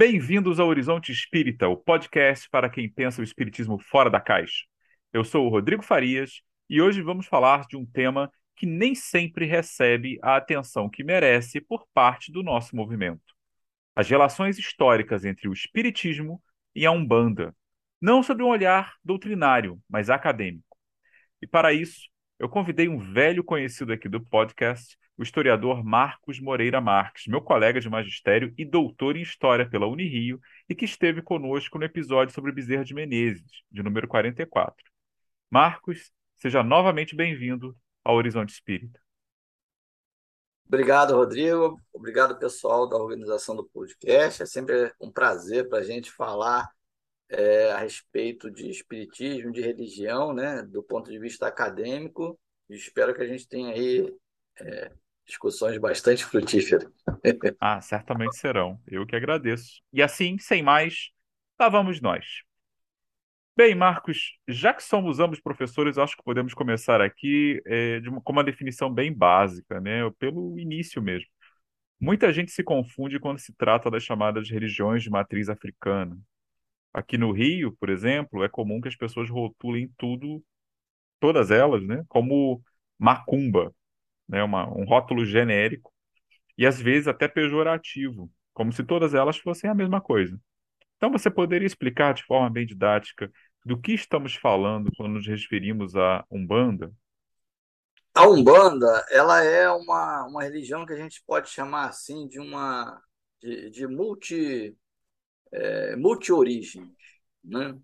Bem-vindos ao Horizonte Espírita, o podcast para quem pensa o espiritismo fora da caixa. Eu sou o Rodrigo Farias e hoje vamos falar de um tema que nem sempre recebe a atenção que merece por parte do nosso movimento. As relações históricas entre o espiritismo e a Umbanda, não sob um olhar doutrinário, mas acadêmico. E para isso, eu convidei um velho conhecido aqui do podcast, o historiador Marcos Moreira Marques, meu colega de magistério e doutor em História pela Unirio, e que esteve conosco no episódio sobre Bezerra de Menezes, de número 44. Marcos, seja novamente bem-vindo ao Horizonte Espírita. Obrigado, Rodrigo. Obrigado, pessoal da organização do podcast. É sempre um prazer para a gente falar é, a respeito de espiritismo, de religião, né, do ponto de vista acadêmico. espero que a gente tenha aí é, discussões bastante frutíferas. ah, certamente serão. Eu que agradeço. E assim, sem mais, lá vamos nós. Bem, Marcos, já que somos ambos professores, acho que podemos começar aqui é, de uma, com uma definição bem básica, né, pelo início mesmo. Muita gente se confunde quando se trata das chamadas religiões de matriz africana. Aqui no Rio, por exemplo, é comum que as pessoas rotulem tudo, todas elas, né, como macumba, né, uma, um rótulo genérico e às vezes até pejorativo, como se todas elas fossem a mesma coisa. Então, você poderia explicar de forma bem didática do que estamos falando quando nos referimos a Umbanda? A Umbanda, ela é uma, uma religião que a gente pode chamar assim de uma de, de multi é, multi-origens, né?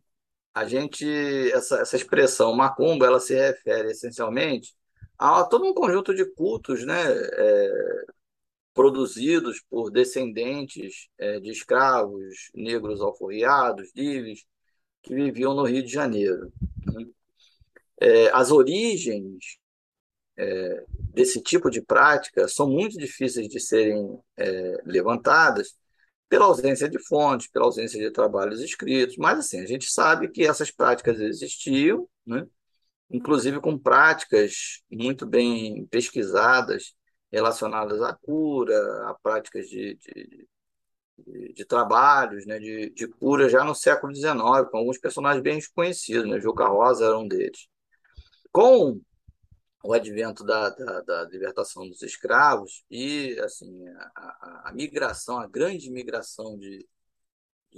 A gente essa, essa expressão macumba, ela se refere essencialmente há todo um conjunto de cultos né, é, produzidos por descendentes é, de escravos negros alforriados, livres, que viviam no Rio de Janeiro. Né? É, as origens é, desse tipo de prática são muito difíceis de serem é, levantadas pela ausência de fontes, pela ausência de trabalhos escritos, mas assim, a gente sabe que essas práticas existiam, né? Inclusive com práticas muito bem pesquisadas relacionadas à cura, a práticas de, de, de, de trabalhos, né, de, de cura já no século XIX, com alguns personagens bem desconhecidos, né, Juca Rosa era um deles. Com o advento da, da, da libertação dos escravos e assim a, a, a migração, a grande migração de,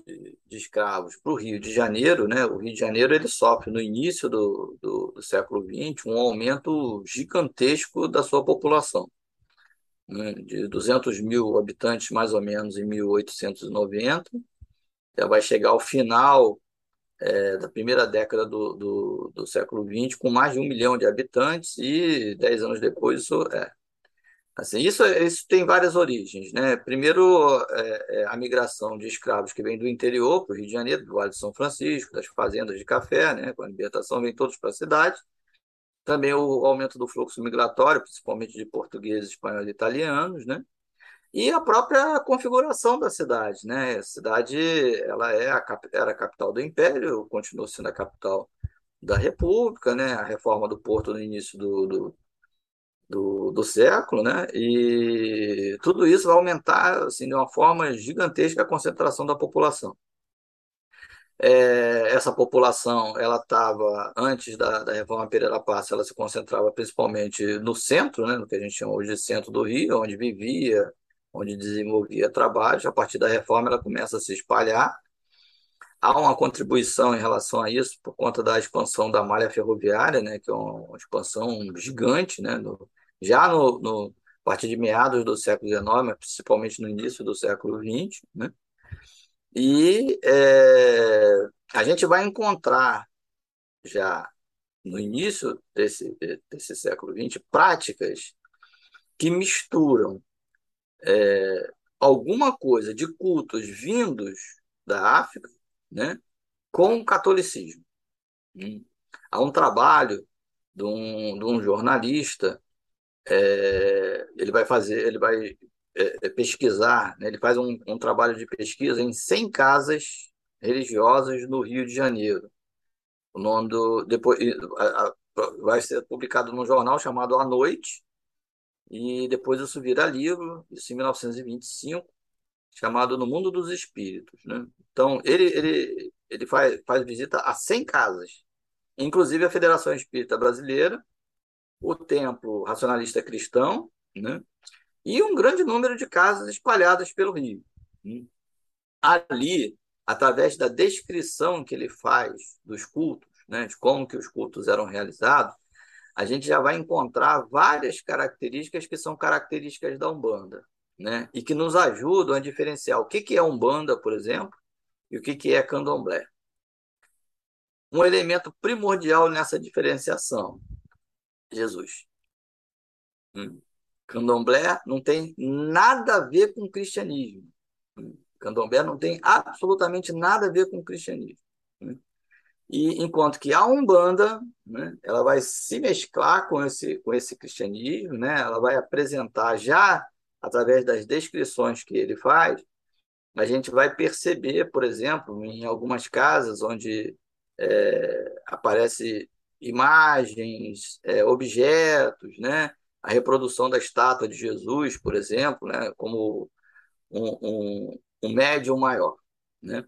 de, escravos para o Rio de Janeiro, né? O Rio de Janeiro ele sofre no início do, do, do século XX um aumento gigantesco da sua população, né? de 200 mil habitantes mais ou menos em 1890, já vai chegar ao final é, da primeira década do, do, do século XX com mais de um milhão de habitantes e dez anos depois isso é Assim, isso, isso tem várias origens, né? Primeiro, é, é a migração de escravos que vem do interior para o Rio de Janeiro, do Vale de São Francisco, das fazendas de café, né? Com a libertação vem todos para a cidade. Também o aumento do fluxo migratório, principalmente de portugueses, espanhóis e italianos, né? E a própria configuração da cidade, né? A cidade, ela é a, era a capital do Império, continua sendo a capital da República, né? A reforma do porto no início do, do do, do século, né? E tudo isso vai aumentar assim, de uma forma gigantesca a concentração da população. É, essa população, ela estava, antes da, da reforma Pereira Passa, ela se concentrava principalmente no centro, né, no que a gente chama hoje de centro do Rio, onde vivia, onde desenvolvia trabalhos. A partir da reforma, ela começa a se espalhar. Há uma contribuição em relação a isso por conta da expansão da malha ferroviária, né, que é uma expansão gigante, né, no, já no, no a partir de meados do século XIX, principalmente no início do século XX, né? E é, a gente vai encontrar já no início desse, desse século XX práticas que misturam é, alguma coisa de cultos vindos da África né, com o catolicismo. Hum. Há um trabalho de um, de um jornalista é, ele vai fazer, ele vai é, é, pesquisar, né? ele faz um, um, trabalho de pesquisa em 100 casas religiosas no Rio de Janeiro. O nome do depois a, a, vai ser publicado num jornal chamado A Noite e depois isso vira livro, isso em 1925, chamado No Mundo dos Espíritos. Né? Então, ele, ele, ele faz, faz visita a 100 casas, inclusive a Federação Espírita Brasileira, o Templo Racionalista Cristão, né? e um grande número de casas espalhadas pelo Rio. Né? Ali, através da descrição que ele faz dos cultos, né, de como que os cultos eram realizados, a gente já vai encontrar várias características que são características da Umbanda, né, e que nos ajudam a diferenciar o que, que é Umbanda, por exemplo, e o que, que é Candomblé. Um elemento primordial nessa diferenciação, Jesus. Hum. Candomblé não tem nada a ver com cristianismo. Hum. Candomblé não tem absolutamente nada a ver com cristianismo. Hum. E enquanto que a Umbanda, né, ela vai se mesclar com esse, com esse cristianismo, né, ela vai apresentar já através das descrições que ele faz, a gente vai perceber, por exemplo, em algumas casas onde é, aparece imagens, é, objetos, né, a reprodução da estátua de Jesus, por exemplo, né, como um, um, um médium maior, né?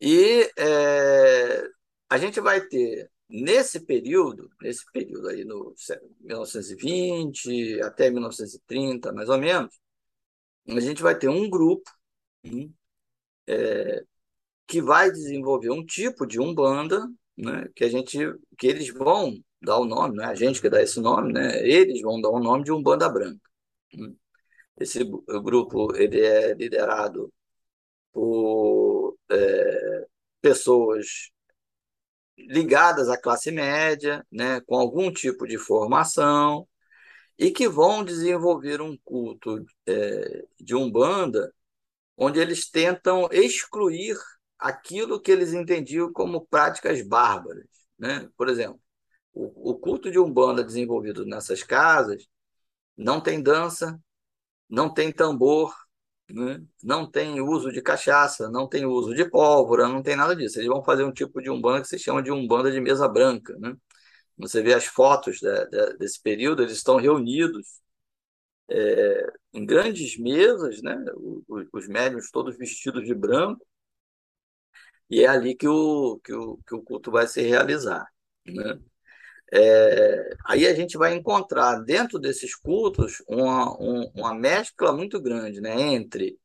E é, a gente vai ter, nesse período, nesse período aí, no 1920 até 1930, mais ou menos, a gente vai ter um grupo hum, é, que vai desenvolver um tipo de umbanda, né, que a gente, que eles vão dar o nome, não é a gente que dá esse nome, né, eles vão dar o nome de umbanda branca. Hum. Esse grupo ele é liderado por é, pessoas ligadas à classe média, né, com algum tipo de formação, e que vão desenvolver um culto é, de umbanda, onde eles tentam excluir aquilo que eles entendiam como práticas bárbaras. Né? Por exemplo, o, o culto de umbanda desenvolvido nessas casas não tem dança, não tem tambor, né? não tem uso de cachaça, não tem uso de pólvora, não tem nada disso. Eles vão fazer um tipo de umbanda que se chama de umbanda de mesa branca. Né? Você vê as fotos de, de, desse período, eles estão reunidos é, em grandes mesas, né? os, os médiuns todos vestidos de branco, e é ali que o, que o, que o culto vai se realizar. Né? É, aí a gente vai encontrar dentro desses cultos uma, um, uma mescla muito grande né, entre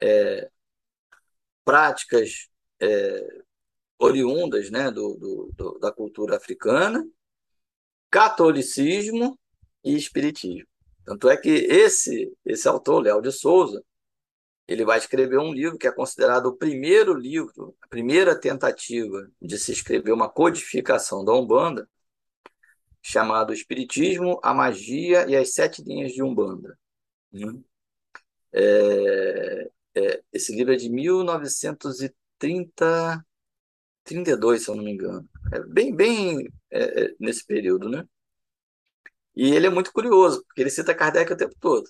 é, práticas é, oriundas né, do, do, do, da cultura africana, catolicismo e espiritismo. Tanto é que esse, esse autor, Léo de Souza, ele vai escrever um livro que é considerado o primeiro livro, a primeira tentativa de se escrever uma codificação da Umbanda, chamado Espiritismo, a Magia e as Sete Linhas de Umbanda. Né? É, é, esse livro é de 1930, 32, se eu não me engano. É bem, bem é, é, nesse período, né? E ele é muito curioso, porque ele cita Kardec o tempo todo.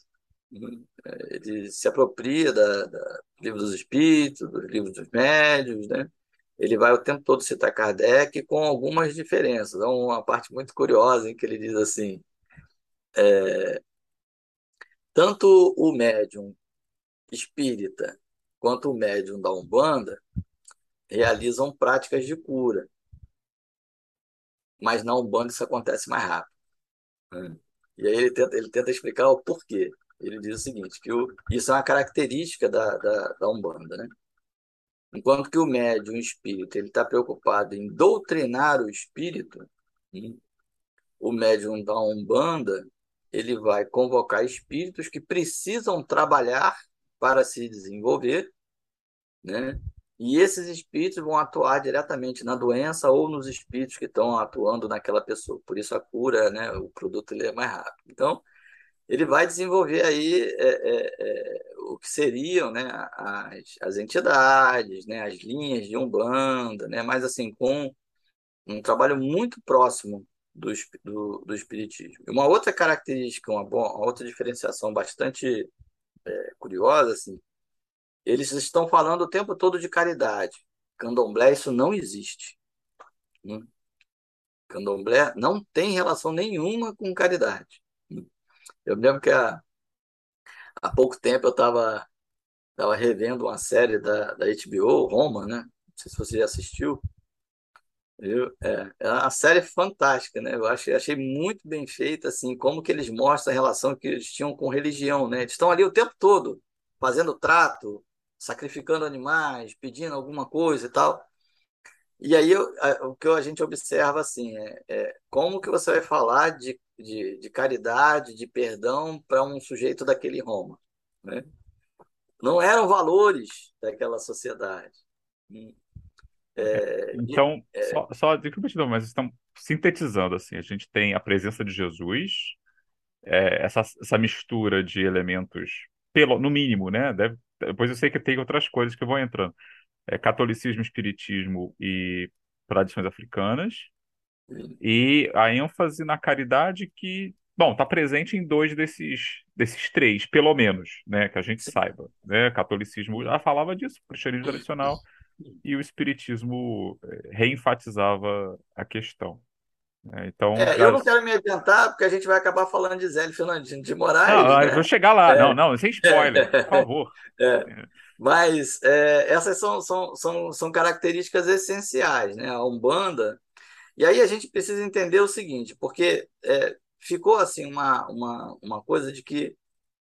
Ele se apropria da, da, do livro dos espíritos, dos livros dos médios, né? ele vai o tempo todo citar Kardec com algumas diferenças. Há uma parte muito curiosa em que ele diz assim: é, tanto o médium espírita quanto o médium da Umbanda realizam práticas de cura. Mas na Umbanda isso acontece mais rápido. Né? E aí ele tenta, ele tenta explicar o porquê. Ele diz o seguinte, que o, isso é uma característica da, da, da Umbanda, né? Enquanto que o médium o espírito ele está preocupado em doutrinar o espírito, o médium da Umbanda ele vai convocar espíritos que precisam trabalhar para se desenvolver, né? E esses espíritos vão atuar diretamente na doença ou nos espíritos que estão atuando naquela pessoa. Por isso a cura, né? O produto é mais rápido. Então ele vai desenvolver aí é, é, é, o que seriam né, as, as entidades, né, as linhas de Umbanda, né, mas assim, com um trabalho muito próximo do, do, do Espiritismo. Uma outra característica, uma, uma outra diferenciação bastante é, curiosa, assim, eles estão falando o tempo todo de caridade. Candomblé, isso não existe. Né? Candomblé não tem relação nenhuma com caridade. Eu lembro que há, há pouco tempo eu estava estava revendo uma série da, da HBO, Roma, né? Não sei se você já assistiu. Viu? É, é uma série fantástica, né? Eu achei, achei muito bem feita, assim, como que eles mostram a relação que eles tinham com religião, né? Eles estão ali o tempo todo, fazendo trato, sacrificando animais, pedindo alguma coisa e tal. E aí eu, a, o que a gente observa, assim, é, é como que você vai falar de, de, de caridade, de perdão para um sujeito daquele Roma, né? Não eram valores daquela sociedade. É, então, é, só, só desculpa te dar, mas estão sintetizando assim, a gente tem a presença de Jesus, é, essa, essa mistura de elementos, pelo, no mínimo, né? Deve, depois eu sei que tem outras coisas que vão entrando. É, catolicismo, espiritismo e tradições africanas. E a ênfase na caridade que, bom, está presente em dois desses, desses três, pelo menos, né? Que a gente saiba. Né? Catolicismo já falava disso, cristianismo tradicional e o espiritismo eh, reenfatizava a questão. Né? Então, é, já... eu não quero me adiantar, porque a gente vai acabar falando de Zélio Fernandinho de Moraes. Não, né? vou chegar lá. É. Não, não, sem spoiler, por favor. É. Mas é, essas são, são, são, são características essenciais, né? A Umbanda. E aí a gente precisa entender o seguinte, porque é, ficou assim uma, uma, uma coisa de que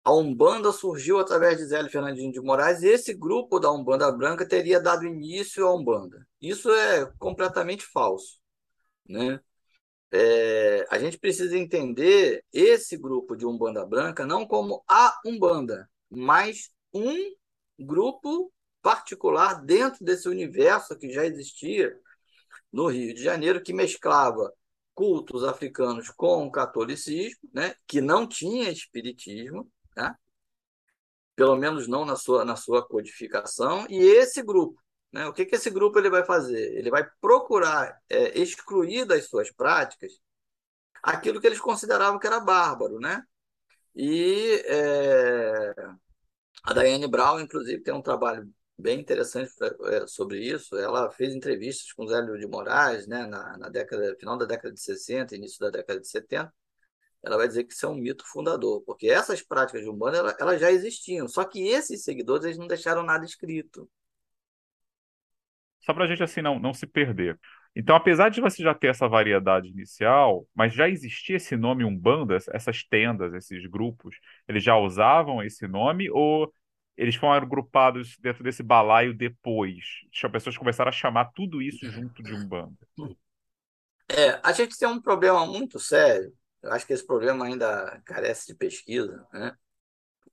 a Umbanda surgiu através de Zélio Fernandinho de Moraes e esse grupo da Umbanda Branca teria dado início à Umbanda. Isso é completamente falso. Né? É, a gente precisa entender esse grupo de Umbanda Branca não como a Umbanda, mas um grupo particular dentro desse universo que já existia no Rio de Janeiro, que mesclava cultos africanos com o catolicismo, né? que não tinha espiritismo, né? pelo menos não na sua, na sua codificação, e esse grupo. Né? O que, que esse grupo ele vai fazer? Ele vai procurar é, excluir das suas práticas aquilo que eles consideravam que era bárbaro. Né? E é, a Diane Brown, inclusive, tem um trabalho bem interessante é, sobre isso. Ela fez entrevistas com Zélio de Moraes né, na, na década, final da década de 60, início da década de 70, ela vai dizer que isso é um mito fundador, porque essas práticas de Umbanda já existiam, só que esses seguidores eles não deixaram nada escrito. Só para a gente assim não, não se perder. Então, apesar de você já ter essa variedade inicial, mas já existia esse nome Umbanda, essas tendas, esses grupos, eles já usavam esse nome ou eles foram agrupados dentro desse balaio depois? As pessoas começaram a chamar tudo isso junto de Umbanda. É, a gente tem um problema muito sério eu acho que esse problema ainda carece de pesquisa, né?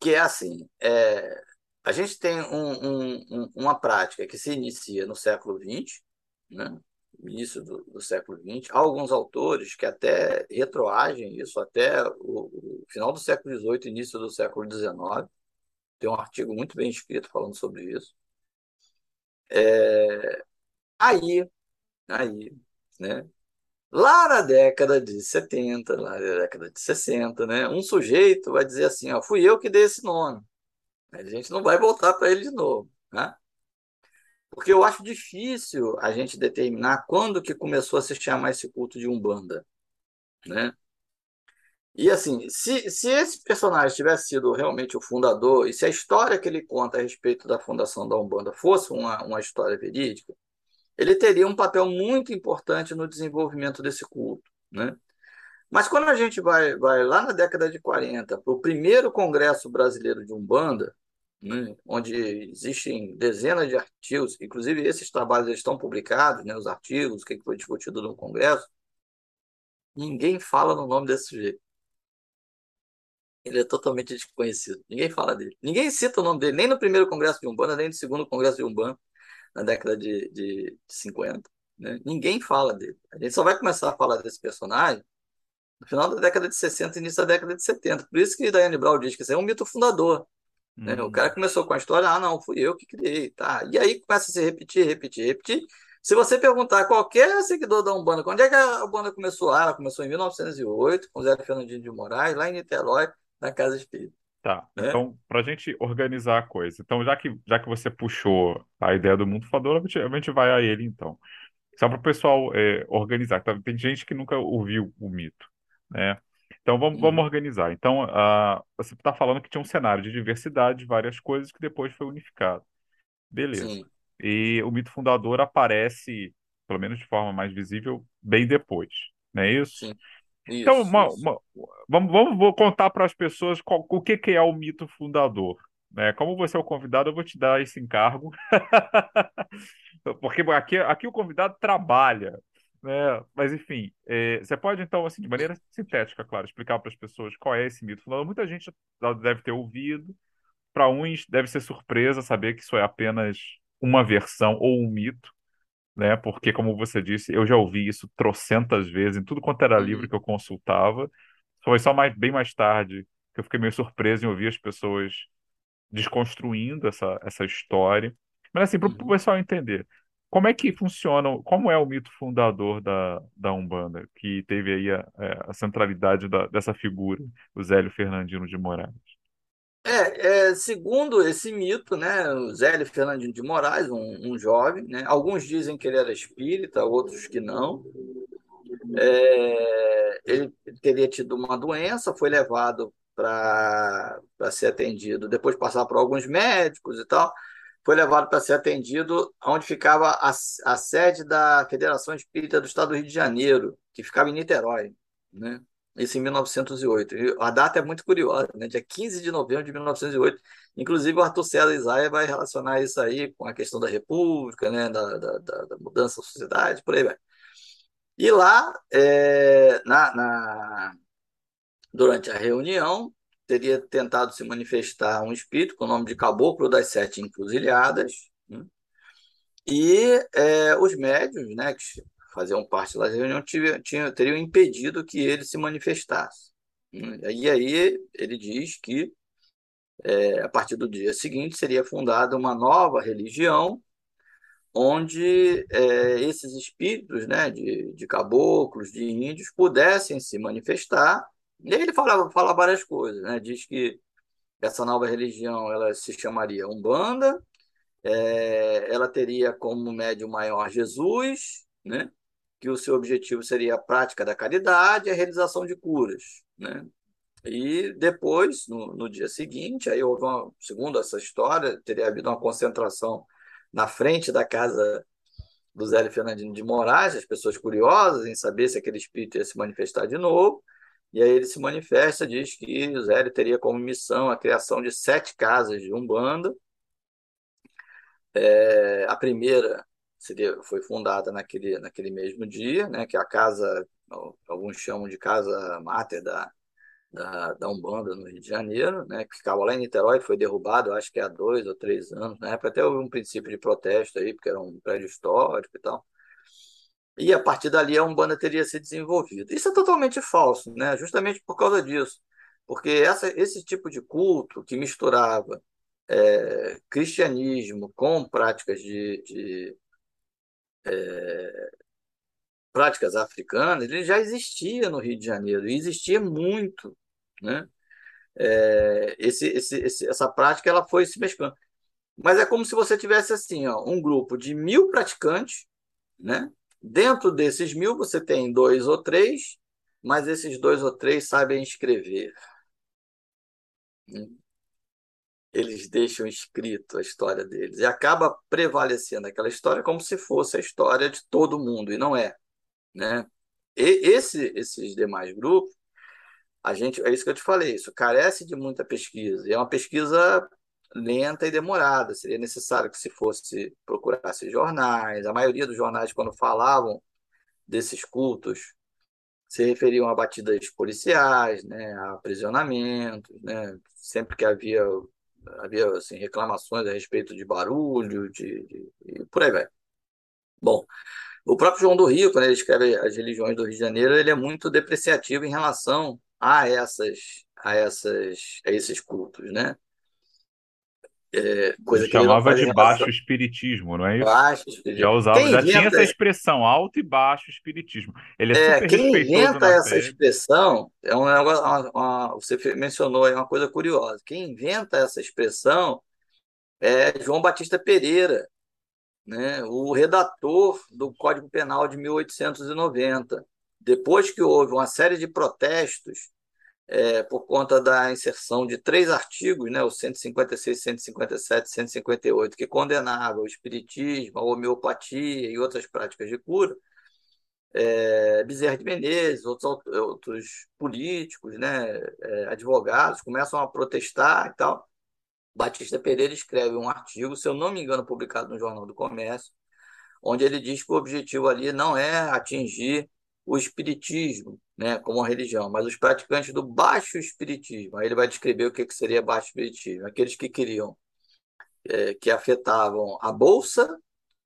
que é assim, é, a gente tem um, um, uma prática que se inicia no século XX, né? início do, do, século XX, há alguns autores que até retroagem isso até o, o final do século XVIII, início do século XIX, tem um artigo muito bem escrito falando sobre isso. É, aí, aí, né? Lá na década de 70, lá na década de 60, né, um sujeito vai dizer assim, ó, fui eu que dei esse nome. A gente não vai voltar para ele de novo, né? Porque eu acho difícil a gente determinar quando que começou a se chamar esse culto de Umbanda, né? E assim, se, se esse personagem tivesse sido realmente o fundador, e se a história que ele conta a respeito da fundação da Umbanda fosse uma, uma história verídica, ele teria um papel muito importante no desenvolvimento desse culto. Né? Mas quando a gente vai, vai lá na década de 40 para o primeiro Congresso Brasileiro de Umbanda, né, onde existem dezenas de artigos, inclusive esses trabalhos estão publicados, né, os artigos, o que foi discutido no Congresso, ninguém fala no nome desse sujeito. Ele é totalmente desconhecido. Ninguém fala dele. Ninguém cita o nome dele, nem no primeiro Congresso de Umbanda, nem no segundo Congresso de Umbanda na década de, de 50. Né? Ninguém fala dele. A gente só vai começar a falar desse personagem no final da década de 60 início da década de 70. Por isso que Diane Brown diz que isso é um mito fundador. Né? O cara hum. começou com a história, ah, não, fui eu que criei. Tá? E aí começa a se repetir, repetir, repetir. Se você perguntar a qualquer seguidor da Umbanda, quando é que a Umbanda começou? Ah, ela começou em 1908, com Zé Fernandinho de Moraes, lá em Niterói, na Casa Espírita. Tá, né? então, para a gente organizar a coisa. Então, já que, já que você puxou a ideia do mundo fador, a gente, a gente vai a ele, então. Só para o pessoal é, organizar. Tá? Tem gente que nunca ouviu o mito, né? Então vamos, vamos organizar. Então, ah, você está falando que tinha um cenário de diversidade, várias coisas que depois foi unificado. Beleza. Sim, E o mito fundador aparece, pelo menos de forma mais visível, bem depois, não é isso? sim. Então, Isso, uma- isso. uma- vamos, vamos vou contar para as pessoas qual- o que, que é o mito fundador. Né? Como você é o convidado, eu vou te dar esse encargo, porque aqui, aqui o convidado trabalha. Né? Mas, enfim, é, você pode, então, assim, de maneira sintética, claro, explicar para as pessoas qual é esse mito. Muita gente já deve ter ouvido, para uns deve ser surpresa saber que isso é apenas uma versão ou um mito, né? Porque, como você disse, eu já ouvi isso trocentas vezes em tudo quanto era livro Uhum, que eu consultava. Foi só mais, bem mais tarde que eu fiquei meio surpreso em ouvir as pessoas desconstruindo essa, essa história. Mas, assim, para o uhum. pessoal entender, como é que funciona, como é o mito fundador da, da Umbanda, que teve aí a, é, a centralidade da- dessa figura, o Zélio Fernandino de Moraes? É, é, segundo esse mito, né, o Zélio Fernandino de Moraes, um, um jovem, né, alguns dizem que ele era espírita, outros que não. É, ele teria tido uma doença, foi levado para ser atendido, depois de passar por alguns médicos e tal, foi levado para ser atendido onde ficava a, a sede da Federação Espírita do Estado do Rio de Janeiro, que ficava em Niterói, né? Isso em 1908. E a data é muito curiosa, né? Dia 15 de novembro de 1908. Inclusive, o Arthur César Isaia vai relacionar isso aí com a questão da República, né? da, da, da da mudança da sociedade, por aí vai. E lá, é, na, na- durante a reunião, teria tentado se manifestar um espírito com o nome de Caboclo das Sete Encruzilhadas, né? e é, os médios, né, que faziam parte da reunião, tinham- teriam impedido que ele se manifestasse. né? E aí ele diz que, é, a partir do dia seguinte, seria fundada uma nova religião onde é, esses espíritos, né, de, de caboclos, de índios, pudessem se manifestar. E aí ele fala, fala várias coisas, né? Diz que essa nova religião ela se chamaria Umbanda, é, ela teria como médium maior Jesus, né? Que o seu objetivo seria a prática da caridade e a realização de curas, né? E depois, no, no dia seguinte, aí houve uma, segundo essa história, teria havido uma concentração na frente da casa do Zélio Fernandino de Moraes, as pessoas curiosas em saber se aquele espírito ia se manifestar de novo. E aí ele se manifesta, diz que Zélio teria como missão a criação de sete casas de Umbanda. É, a primeira seria, foi fundada naquele, naquele mesmo dia, né, que é a casa, alguns chamam de casa máter da, da, da Umbanda no Rio de Janeiro, né, que ficava lá em Niterói, foi derrubado, acho que há dois ou três anos. Época até houve um princípio de protesto aí, porque era um prédio histórico e tal. E a partir dali a Umbanda teria se desenvolvido. Isso é totalmente falso, né? justamente por causa disso. Porque essa, esse tipo de culto que misturava é, cristianismo com práticas de, de práticas africanas, ele já existia no Rio de Janeiro, e existia muito, né? É, esse, esse, essa prática ela foi se mesclando. Mas é como se você tivesse assim, ó, um grupo de mil praticantes, né? Dentro desses mil você tem dois ou três, mas esses dois ou três sabem escrever. Eles deixam escrito a história deles e acaba prevalecendo aquela história como se fosse a história de todo mundo e não é, né? E esse, esses demais grupos, a gente é isso que eu te falei, isso carece de muita pesquisa. E é uma pesquisa lenta e demorada. Seria necessário que se fosse procurasse jornais. A maioria dos jornais, quando falavam desses cultos, se referiam a batidas policiais, né, a aprisionamentos, né, sempre que havia havia assim, reclamações a respeito de barulho, de, de, por aí vai. Bom, o próprio João do Rio, quando ele escreve as religiões do Rio de Janeiro, ele é muito depreciativo em relação a essas a essas a esses cultos, né? É, coisa chamava de relação baixo espiritismo, não é isso? a Já usava, quem já tinha essa expressão, alto e baixo espiritismo. Ele é é, super quem inventa essa expressão é um negócio, uma- uma- você mencionou aí uma coisa curiosa. Quem inventa essa expressão é João Batista Pereira, né, o redator do Código Penal de 1890. Depois que houve uma série de protestos é, por conta da inserção de três artigos, né, o 156, 157, 158, que condenavam o espiritismo, a homeopatia e outras práticas de cura, é, Bezerra de Menezes, outros, outros políticos, né, é, advogados, começam a protestar e tal. Batista Pereira escreve um artigo, se eu não me engano, publicado no Jornal do Comércio, onde ele diz que o objetivo ali não é atingir o espiritismo, né, como uma religião, mas os praticantes do baixo espiritismo. Aí ele vai descrever o que, que seria baixo espiritismo, aqueles que queriam, é, que afetavam a bolsa,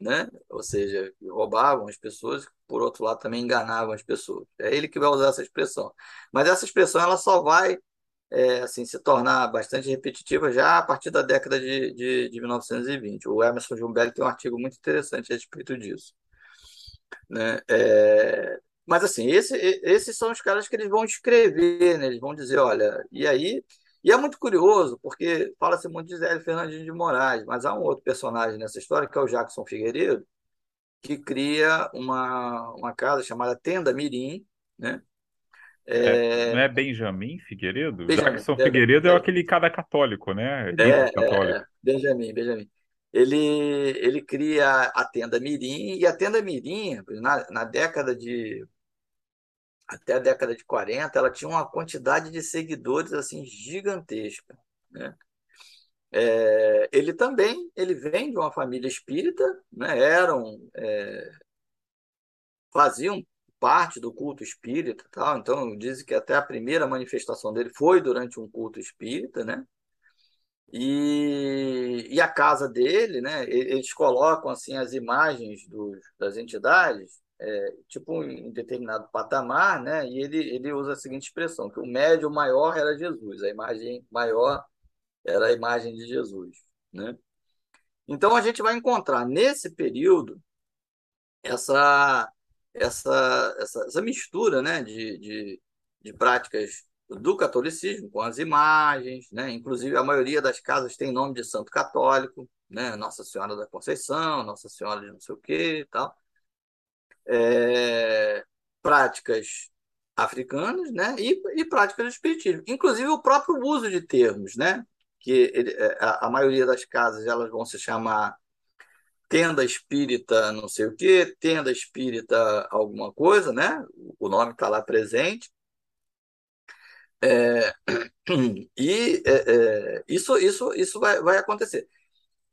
né, ou seja, roubavam as pessoas, por outro lado também enganavam as pessoas. É ele que vai usar essa expressão. Mas essa expressão ela só vai é, assim, se tornar bastante repetitiva já a partir da década de, de, de 1920. O Emerson Jumbelli tem um artigo muito interessante a respeito disso. Né? É, mas, assim, esse, esses são os caras que eles vão escrever, né? eles vão dizer, olha, e aí... E é muito curioso, porque fala-se muito de Zé Fernandinho de Moraes, mas há um outro personagem nessa história, que é o Jackson Figueiredo, que cria uma, uma casa chamada Tenda Mirim, né? É, não é Benjamin Figueiredo? Benjamin, Jackson Figueiredo é, é aquele cara católico, né? É, é, católico. É, Benjamin, Benjamin. Ele, ele cria a tenda Mirim, e a tenda Mirim, na, na década de. Até a década de 40, ela tinha uma quantidade de seguidores assim gigantesca. Né? É, ele também ele vem de uma família espírita, né? eram é, faziam parte do culto espírita, tal. Então dizem que até a primeira manifestação dele foi durante um culto espírita, né? E, e a casa dele, né? Eles colocam assim as imagens dos, das entidades, é, tipo em determinado patamar, né? E ele ele usa a seguinte expressão que o médio maior era Jesus, a imagem maior era a imagem de Jesus, né? Então a gente vai encontrar nesse período essa essa, essa, essa mistura né, de, de, de práticas do catolicismo com as imagens, né? Inclusive a maioria das casas tem nome de santo católico, né? Nossa Senhora da Conceição, Nossa Senhora de não sei o quê, e tal. É... práticas africanas, né? E, e práticas do espiritismo, inclusive o próprio uso de termos, né? Que ele, é, a, a maioria das casas elas vão se chamar tenda espírita não sei o quê, tenda espírita alguma coisa, né? O nome está lá presente. É, e é, é, isso, isso, isso vai, vai acontecer.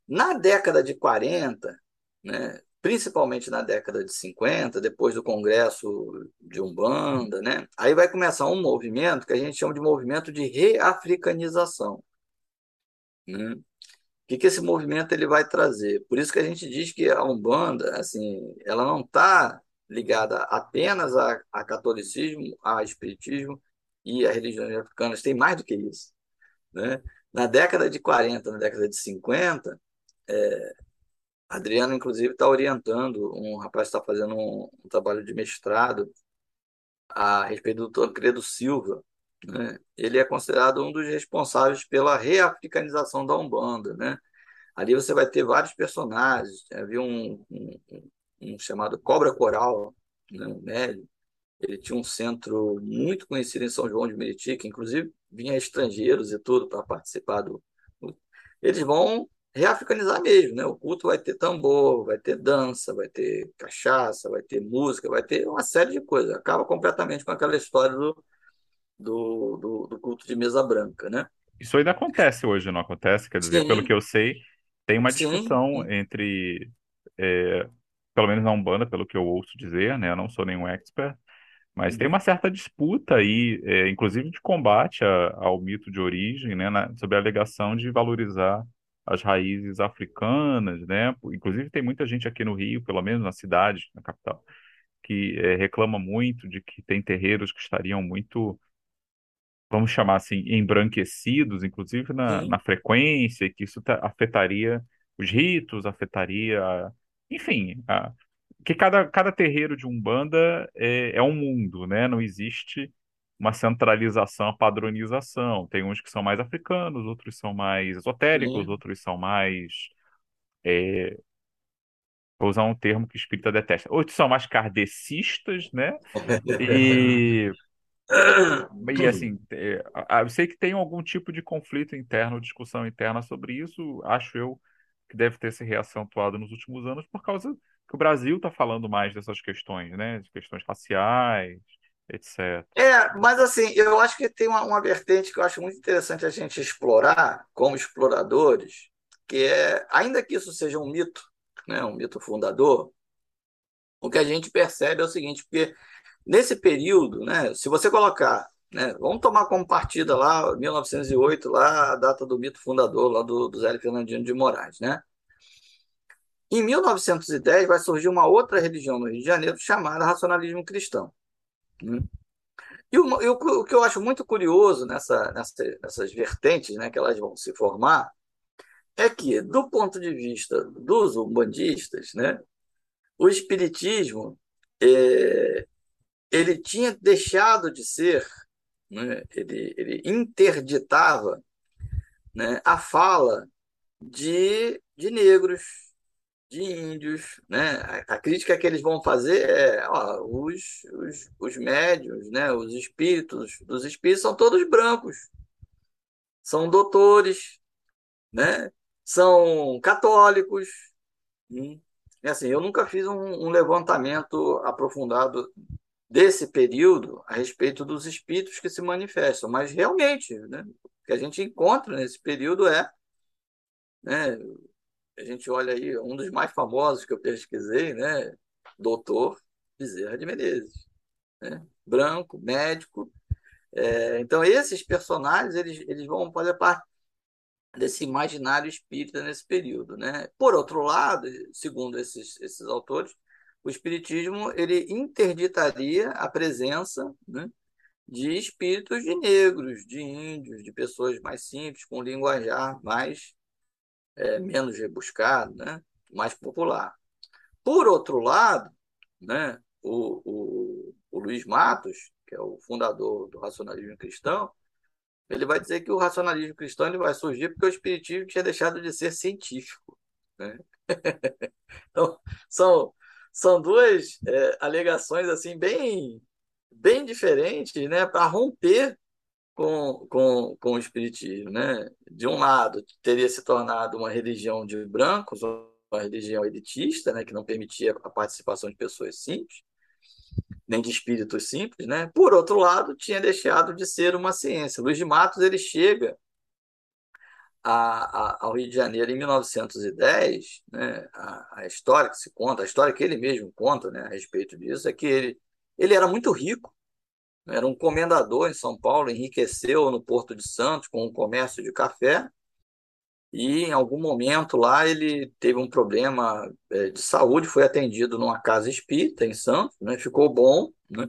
Na década de 40, né, principalmente na década de 50, depois do Congresso de Umbanda, né, aí vai começar um movimento que a gente chama de movimento de reafricanização. Né? que, que esse movimento ele vai trazer? Por isso que a gente diz que a Umbanda, assim, ela não está ligada apenas a, a, catolicismo, a espiritismo e a religiões africanas, tem mais do que isso. Né? Na década de 40, na década de 50, é, Adriano, inclusive, está orientando, um rapaz está fazendo um, um, trabalho de mestrado a respeito do Tancredo Silva, né? Ele é considerado um dos responsáveis pela reafricanização da Umbanda. Né? Ali você vai ter vários personagens. Havia um, um, um chamado Cobra Coral, né? um médio. Ele tinha um centro muito conhecido em São João de Meriti, que inclusive vinha estrangeiros e tudo para participar do. Eles vão reafricanizar mesmo, né? O culto vai ter tambor, vai ter dança, vai ter cachaça, vai ter música, vai ter uma série de coisas. Acaba completamente com aquela história do, do, do, do, culto de mesa branca, né? Isso ainda acontece hoje, não acontece? Quer dizer, Sim. pelo que eu sei, tem uma discussão Sim. entre, é, pelo menos na Umbanda, pelo que eu ouço dizer, né? Eu não sou nenhum expert, mas tem uhum. uma certa disputa aí, é, inclusive de combate a, ao mito de origem, né? Na, sobre a alegação de valorizar as raízes africanas, né? Inclusive tem muita gente aqui no Rio, pelo menos na cidade, na capital, que é, reclama muito de que tem terreiros que estariam muito vamos chamar assim, embranquecidos, inclusive na, na frequência, que isso afetaria os ritos, afetaria, enfim, a, que cada, cada terreiro de Umbanda é, é um mundo, né? Não existe uma centralização, uma padronização. Tem uns que são mais africanos, outros são mais esotéricos, Sim. outros são mais. É, vou usar um termo que o espírita detesta. Outros são mais kardecistas, né? E E assim, é, eu sei que tem algum tipo de conflito interno, discussão interna sobre isso. Acho eu que deve ter se reacentuado nos últimos anos por causa que o Brasil está falando mais dessas questões, né? De questões raciais, etc. É, mas assim, eu acho que tem uma, uma vertente que eu acho muito interessante a gente explorar como exploradores, que é, ainda que isso seja um mito, né, um mito fundador, o que a gente percebe é o seguinte, porque nesse período, né, se você colocar, né, vamos tomar como partida lá 1908, lá a data do mito fundador lá do, do Zé Fernandino de Moraes, né? Em 1910 vai surgir uma outra religião no Rio de Janeiro chamada racionalismo cristão. Né? E, o, o, que eu acho muito curioso nessa, nessa, nessas vertentes né, que elas vão se formar é que, do ponto de vista dos umbandistas, né, o espiritismo é, ele tinha deixado de ser, né, ele, ele interditava né, a fala de, de negros, de índios, né? A, crítica que eles vão fazer é, ó, os, os, os médios, né? Os espíritos, dos espíritos são todos brancos, são doutores, né? São católicos. Hum. É assim, eu nunca fiz um, um levantamento aprofundado desse período a respeito dos espíritos que se manifestam, mas realmente, né? O que a gente encontra nesse período é né, a gente olha aí, um dos mais famosos que eu pesquisei, né? Doutor Bezerra de Menezes. Né? Branco, médico. É, então, esses personagens eles, eles vão fazer parte desse imaginário espírita nesse período. Né? Por outro lado, segundo esses, esses autores, o espiritismo ele interditaria a presença né, de espíritos de negros, de índios, de pessoas mais simples, com linguajar mais é, menos rebuscado, né? mais popular. Por outro lado, né, o, o, o Luiz Matos, que é o fundador do racionalismo cristão, ele vai dizer que o racionalismo cristão ele vai surgir porque o espiritismo tinha deixado de ser científico. Né? então, são, são duas é, alegações assim bem, bem diferentes né, para romper com, com, com o Espiritismo. Né? De um lado, teria se tornado uma religião de brancos, uma religião elitista, né, que não permitia a participação de pessoas simples, nem de espíritos simples. Né? Por outro lado, tinha deixado de ser uma ciência. Luiz de Matos ele chega a, a, ao Rio de Janeiro em 1910, né? a, a, história que se conta, a história que ele mesmo conta né, a respeito disso, é que ele, ele era muito rico, era um comendador em São Paulo, enriqueceu no Porto de Santos com um comércio de café e em algum momento lá ele teve um problema é, de saúde, foi atendido numa casa espírita em Santos, né? ficou bom, né?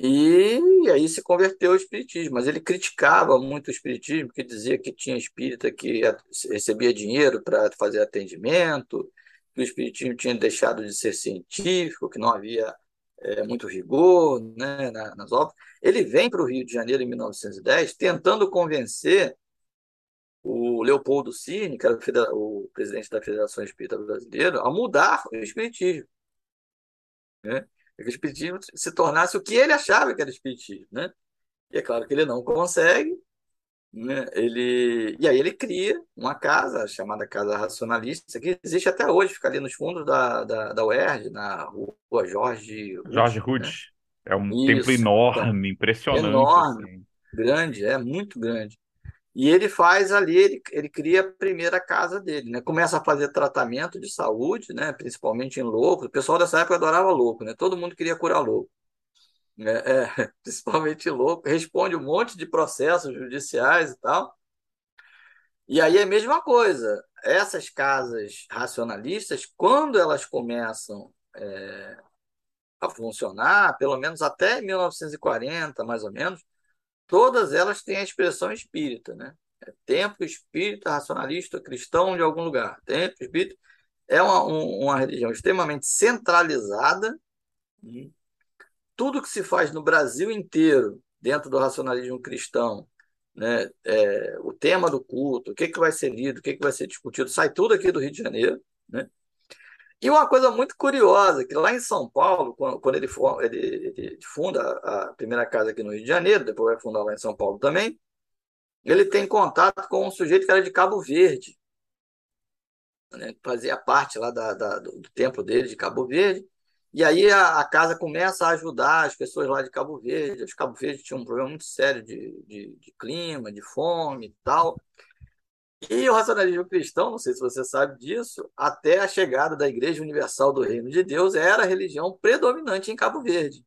E, aí se converteu ao espiritismo, mas ele criticava muito o espiritismo, porque dizia que tinha espírita que recebia dinheiro para fazer atendimento, que o espiritismo tinha deixado de ser científico, que não havia é, muito rigor né, nas obras. Ele vem para o Rio de Janeiro em 1910 tentando convencer o Leopoldo Cine, que era o, presidente da Federação Espírita Brasileira, a mudar o espiritismo. Né? Que o espiritismo se tornasse o que ele achava que era espiritismo. Né? E é claro que ele não consegue, né? Ele, e aí ele cria uma casa chamada Casa Racionalista, que existe até hoje, fica ali nos fundos da, da, da UERJ, na rua Jorge Jorge Ruth. Né? É um Isso, templo enorme, impressionante. Enorme, assim. grande, é muito grande. E ele faz ali, ele, ele cria a primeira casa dele, né? Começa a fazer tratamento de saúde, né? Principalmente em louco. O pessoal dessa época adorava louco, né? Todo mundo queria curar louco. É, é, principalmente louco, responde um monte de processos judiciais e tal. E aí é a mesma coisa. Essas casas racionalistas, quando elas começam é, a funcionar, pelo menos até 1940, mais ou menos, todas elas têm a expressão espírita, né? É templo espírita, racionalista, cristão de algum lugar. Templo espírita é uma, uma religião extremamente centralizada, hum, tudo que se faz no Brasil inteiro, dentro do racionalismo cristão, né, é, o tema do culto, o que, que vai ser lido, o que, que vai ser discutido, sai tudo aqui do Rio de Janeiro. Né? E uma coisa muito curiosa, que lá em São Paulo, quando ele, ele, ele funda a primeira casa aqui no Rio de Janeiro, depois vai fundar lá em São Paulo também, ele tem contato com um sujeito que era de Cabo Verde, né, fazia parte lá da, da, do, do templo dele de Cabo Verde, e aí a, a, casa começa a ajudar as pessoas lá de Cabo Verde. Os Cabo Verde tinham um problema muito sério de, de, de clima, de fome e tal. E o racionalismo cristão, não sei se você sabe disso, até a chegada da Igreja Universal do Reino de Deus, era a religião predominante em Cabo Verde.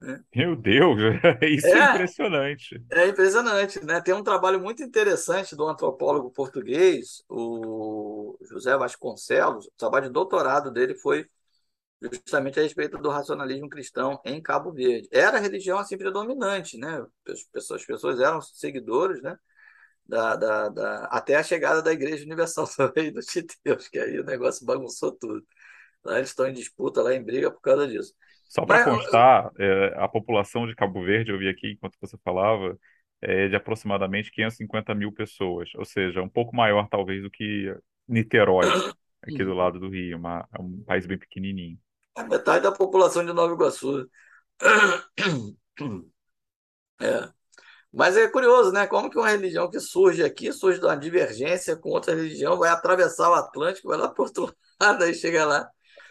Né? Meu Deus, isso é, é, impressionante. É impressionante, né? Tem um trabalho muito interessante do antropólogo português, o José Vasconcelos, o trabalho de doutorado dele foi justamente a respeito do racionalismo cristão em Cabo Verde. Era a religião assim predominante, né? As pessoas, as pessoas eram seguidores, né? Da, da, da, até a chegada da Igreja Universal também do Deus, que aí o negócio bagunçou tudo. Lá eles estão em disputa, lá em briga por causa disso. Só para constar, é, a população de Cabo Verde, eu vi aqui enquanto você falava, é de aproximadamente 550 mil pessoas, ou seja, um pouco maior talvez do que Niterói, aqui do lado do Rio, uma, é um país bem pequenininho. A metade da população de Nova Iguaçu. É. Mas é curioso, né? Como que uma religião que surge aqui, surge de uma divergência com outra religião, vai atravessar o Atlântico, vai lá para outro lado, aí chega lá,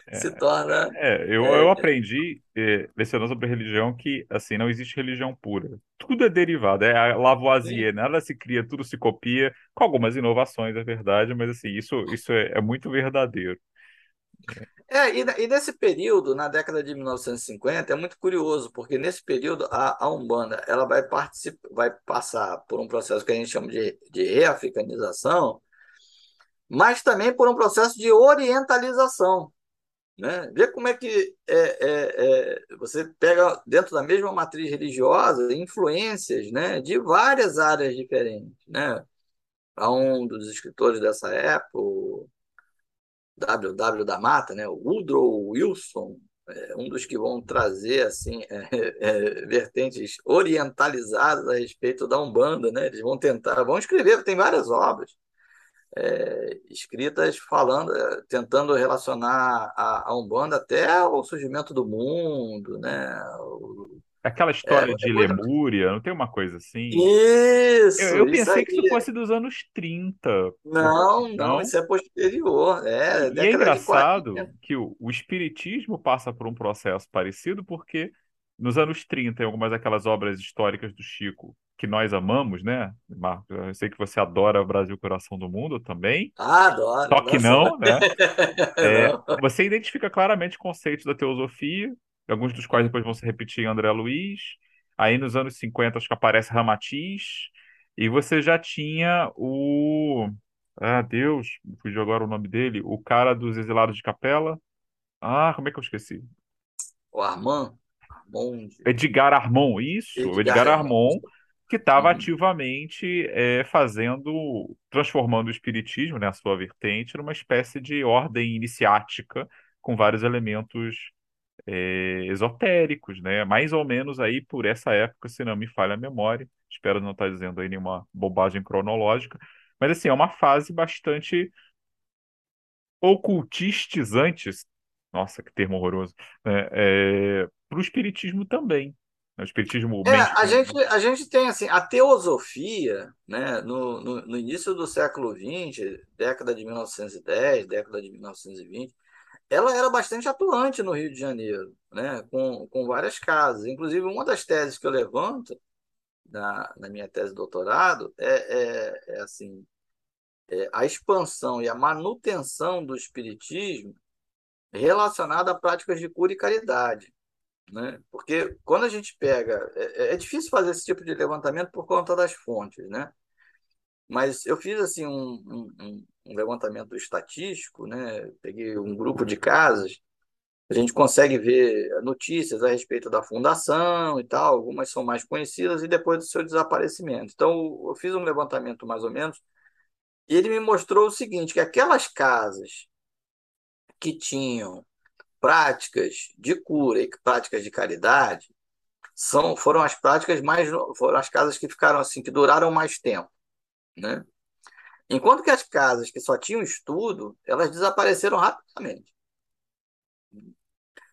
é, se torna. É, eu, é, eu aprendi, é, lecionando sobre religião, que assim, não existe religião pura. Tudo é derivado, é a Lavoisier, nada se cria, tudo se copia, com algumas inovações, é verdade, mas assim, isso, isso é, é muito verdadeiro. É, e, e, nesse período, na década de 1950, é muito curioso, porque nesse período a, a Umbanda ela vai, participar, vai passar por um processo que a gente chama de, de reafricanização, mas também por um processo de orientalização. Né? Vê como é que é, é, é, você pega dentro da mesma matriz religiosa influências né, de várias áreas diferentes. Né? Há um dos escritores dessa época, WW da Mata, né? o Woodrow Wilson, é um dos que vão trazer assim é, é, vertentes orientalizadas a respeito da Umbanda, né? Eles vão tentar, vão escrever, tem várias obras é, escritas falando, é, tentando relacionar a, a, Umbanda até o surgimento do mundo, né? O, Aquela história é, de Lemúria, não tem uma coisa assim? Isso! Eu, eu pensei isso que isso fosse dos anos 30. Não, não, isso é posterior. É, e é engraçado que o, o espiritismo passa por um processo parecido, porque nos anos 30, em algumas daquelas obras históricas do Chico, que nós amamos, né, Marcos? Eu sei que você adora o Brasil Coração do Mundo também. Ah, adoro. Só que não, né? É, você identifica claramente conceitos da teosofia, alguns dos quais depois vão se repetir em André Luiz. Aí nos anos 50 acho que aparece Ramatiz. E você já tinha o. Ah, Deus, fugiu agora o nome dele. O cara dos Exilados de Capela. Ah, como é que eu esqueci? O Armand? Armand. Edgar Armand, isso. Edgar, Edgar Armand, que estava uhum. ativamente é, fazendo, transformando o espiritismo, né, a sua vertente, numa espécie de ordem iniciática com vários elementos é, esotéricos, né? Mais ou menos aí por essa época, se não me falha a memória. Espero não estar dizendo aí nenhuma bobagem cronológica. Mas assim, é uma fase bastante ocultistizante. Nossa, que termo horroroso. Né? É, para o espiritismo também. Né? O espiritismo é, a gente a gente tem assim a teosofia né no, no, no início do século XX década de 1910 década de 1920 ela era bastante atuante no Rio de Janeiro, né? com, com várias casas. Inclusive, uma das teses que eu levanto na, na minha tese de doutorado é, é, é assim, é a expansão e a manutenção do espiritismo relacionada a práticas de cura e caridade. Né? Porque quando a gente pega. É, é difícil fazer esse tipo de levantamento por conta das fontes, né? Mas eu fiz assim um, um, um levantamento estatístico, né? Peguei um grupo de casas, a gente consegue ver notícias a respeito da fundação e tal, algumas são mais conhecidas e depois do seu desaparecimento. Então, eu fiz um levantamento mais ou menos e ele me mostrou o seguinte, que aquelas casas que tinham práticas de cura e práticas de caridade são foram as práticas mais foram as casas que ficaram assim que duraram mais tempo né? Enquanto que as casas que só tinham estudo, elas desapareceram rapidamente.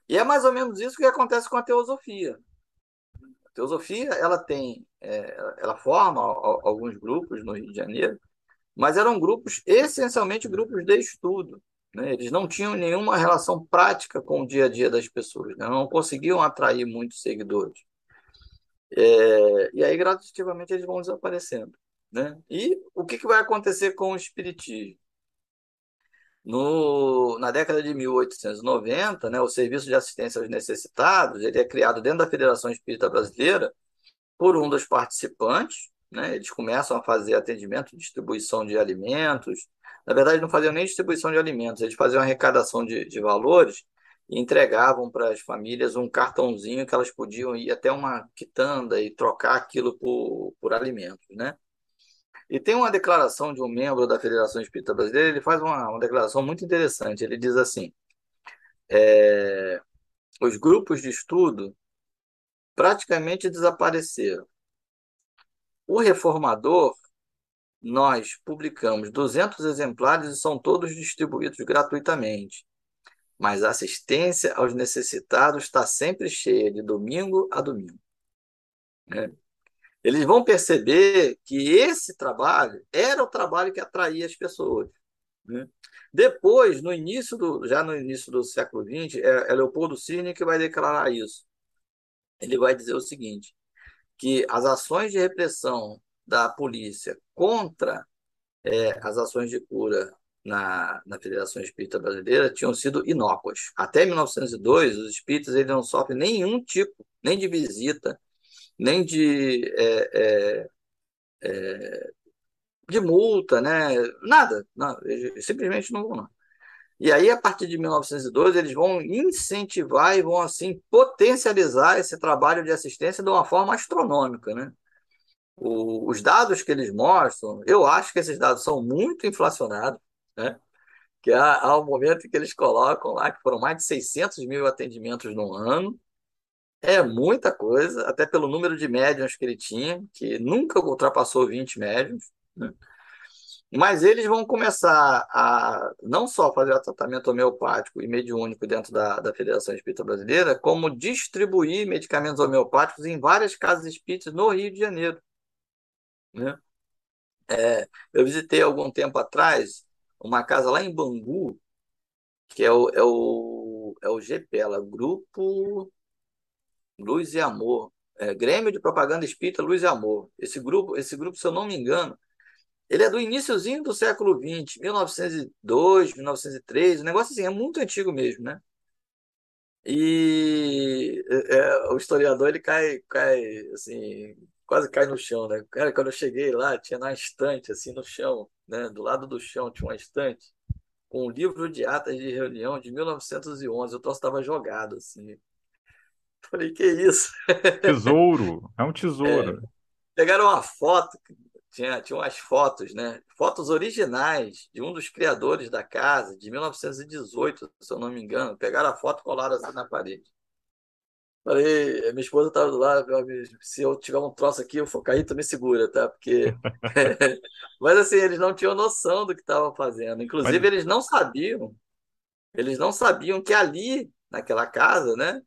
E é mais ou menos isso que acontece com a teosofia. A teosofia, ela tem, é, ela forma alguns grupos no Rio de Janeiro, mas eram grupos, essencialmente grupos de estudo. Né? Eles não tinham nenhuma relação prática com o dia a dia das pessoas, né? não conseguiam atrair muitos seguidores. É, e aí, gradativamente, eles vão desaparecendo. Né? E o que, que vai acontecer com o espiritismo? No, na década de 1890, né, o Serviço de Assistência aos Necessitados ele é criado dentro da Federação Espírita Brasileira por um dos participantes. Né, eles começam a fazer atendimento, distribuição de alimentos. Na verdade, não faziam nem distribuição de alimentos, eles faziam arrecadação de, de valores e entregavam para as famílias um cartãozinho que elas podiam ir até uma quitanda e trocar aquilo por, por alimentos. Né? E tem uma declaração de um membro da Federação Espírita Brasileira, ele faz uma, uma declaração muito interessante. Ele diz assim: é, os grupos de estudo praticamente desapareceram. O reformador, nós publicamos 200 exemplares e são todos distribuídos gratuitamente. Mas a assistência aos necessitados está sempre cheia de domingo a domingo. Né? Eles vão perceber que esse trabalho era o trabalho que atraía as pessoas. Né? Depois, no início do, já no início do século XX, é, é Leopoldo Cirne que vai declarar isso. Ele vai dizer o seguinte, que as ações de repressão da polícia contra é, as ações de cura na, na Federação Espírita Brasileira tinham sido inócuas. Até 1902, os espíritas eles não sofrem nenhum tipo, nem de visita, nem de, é, é, é, de multa, né? nada, não, simplesmente não vão. E aí, a partir de 1912, eles vão incentivar e vão assim potencializar esse trabalho de assistência de uma forma astronômica, né? O, os dados que eles mostram, eu acho que esses dados são muito inflacionados, né? Que há, há um momento que eles colocam lá que foram mais de 600 mil atendimentos no ano, é muita coisa, até pelo número de médiums que ele tinha, que nunca ultrapassou 20 médiums. Né? Mas eles vão começar a não só fazer tratamento homeopático e mediúnico dentro da, da Federação Espírita Brasileira, como distribuir medicamentos homeopáticos em várias casas espíritas no Rio de Janeiro. Né? É, eu visitei algum tempo atrás uma casa lá em Bangu, que é o, é o, é o GPELA, Grupo Luz e Amor, é, Grêmio de Propaganda Espírita Luz e Amor. Esse grupo, esse grupo, se eu não me engano, ele é do iníciozinho do século XX, 1902, 1903, um negócio assim, é muito antigo mesmo, né? E é, é, o historiador ele cai, cai assim, quase cai no chão, né? Cara, quando eu cheguei lá, tinha na estante, assim, no chão, né? Do lado do chão tinha uma estante com um livro de atas de reunião de 1911. O troço estava jogado, assim. Falei, que isso? Tesouro, é um tesouro. É, pegaram uma foto, tinha, tinha umas fotos, né? Fotos originais de um dos criadores da casa, de 1918, se eu não me engano. Pegaram a foto e colaram assim na parede. Falei, minha esposa estava do lado, se eu tiver um troço aqui, eu for cair, tu me segura, tá? Porque. Mas assim, eles não tinham noção do que estavam fazendo. Inclusive, Mas... eles não sabiam, eles não sabiam que ali, naquela casa, né?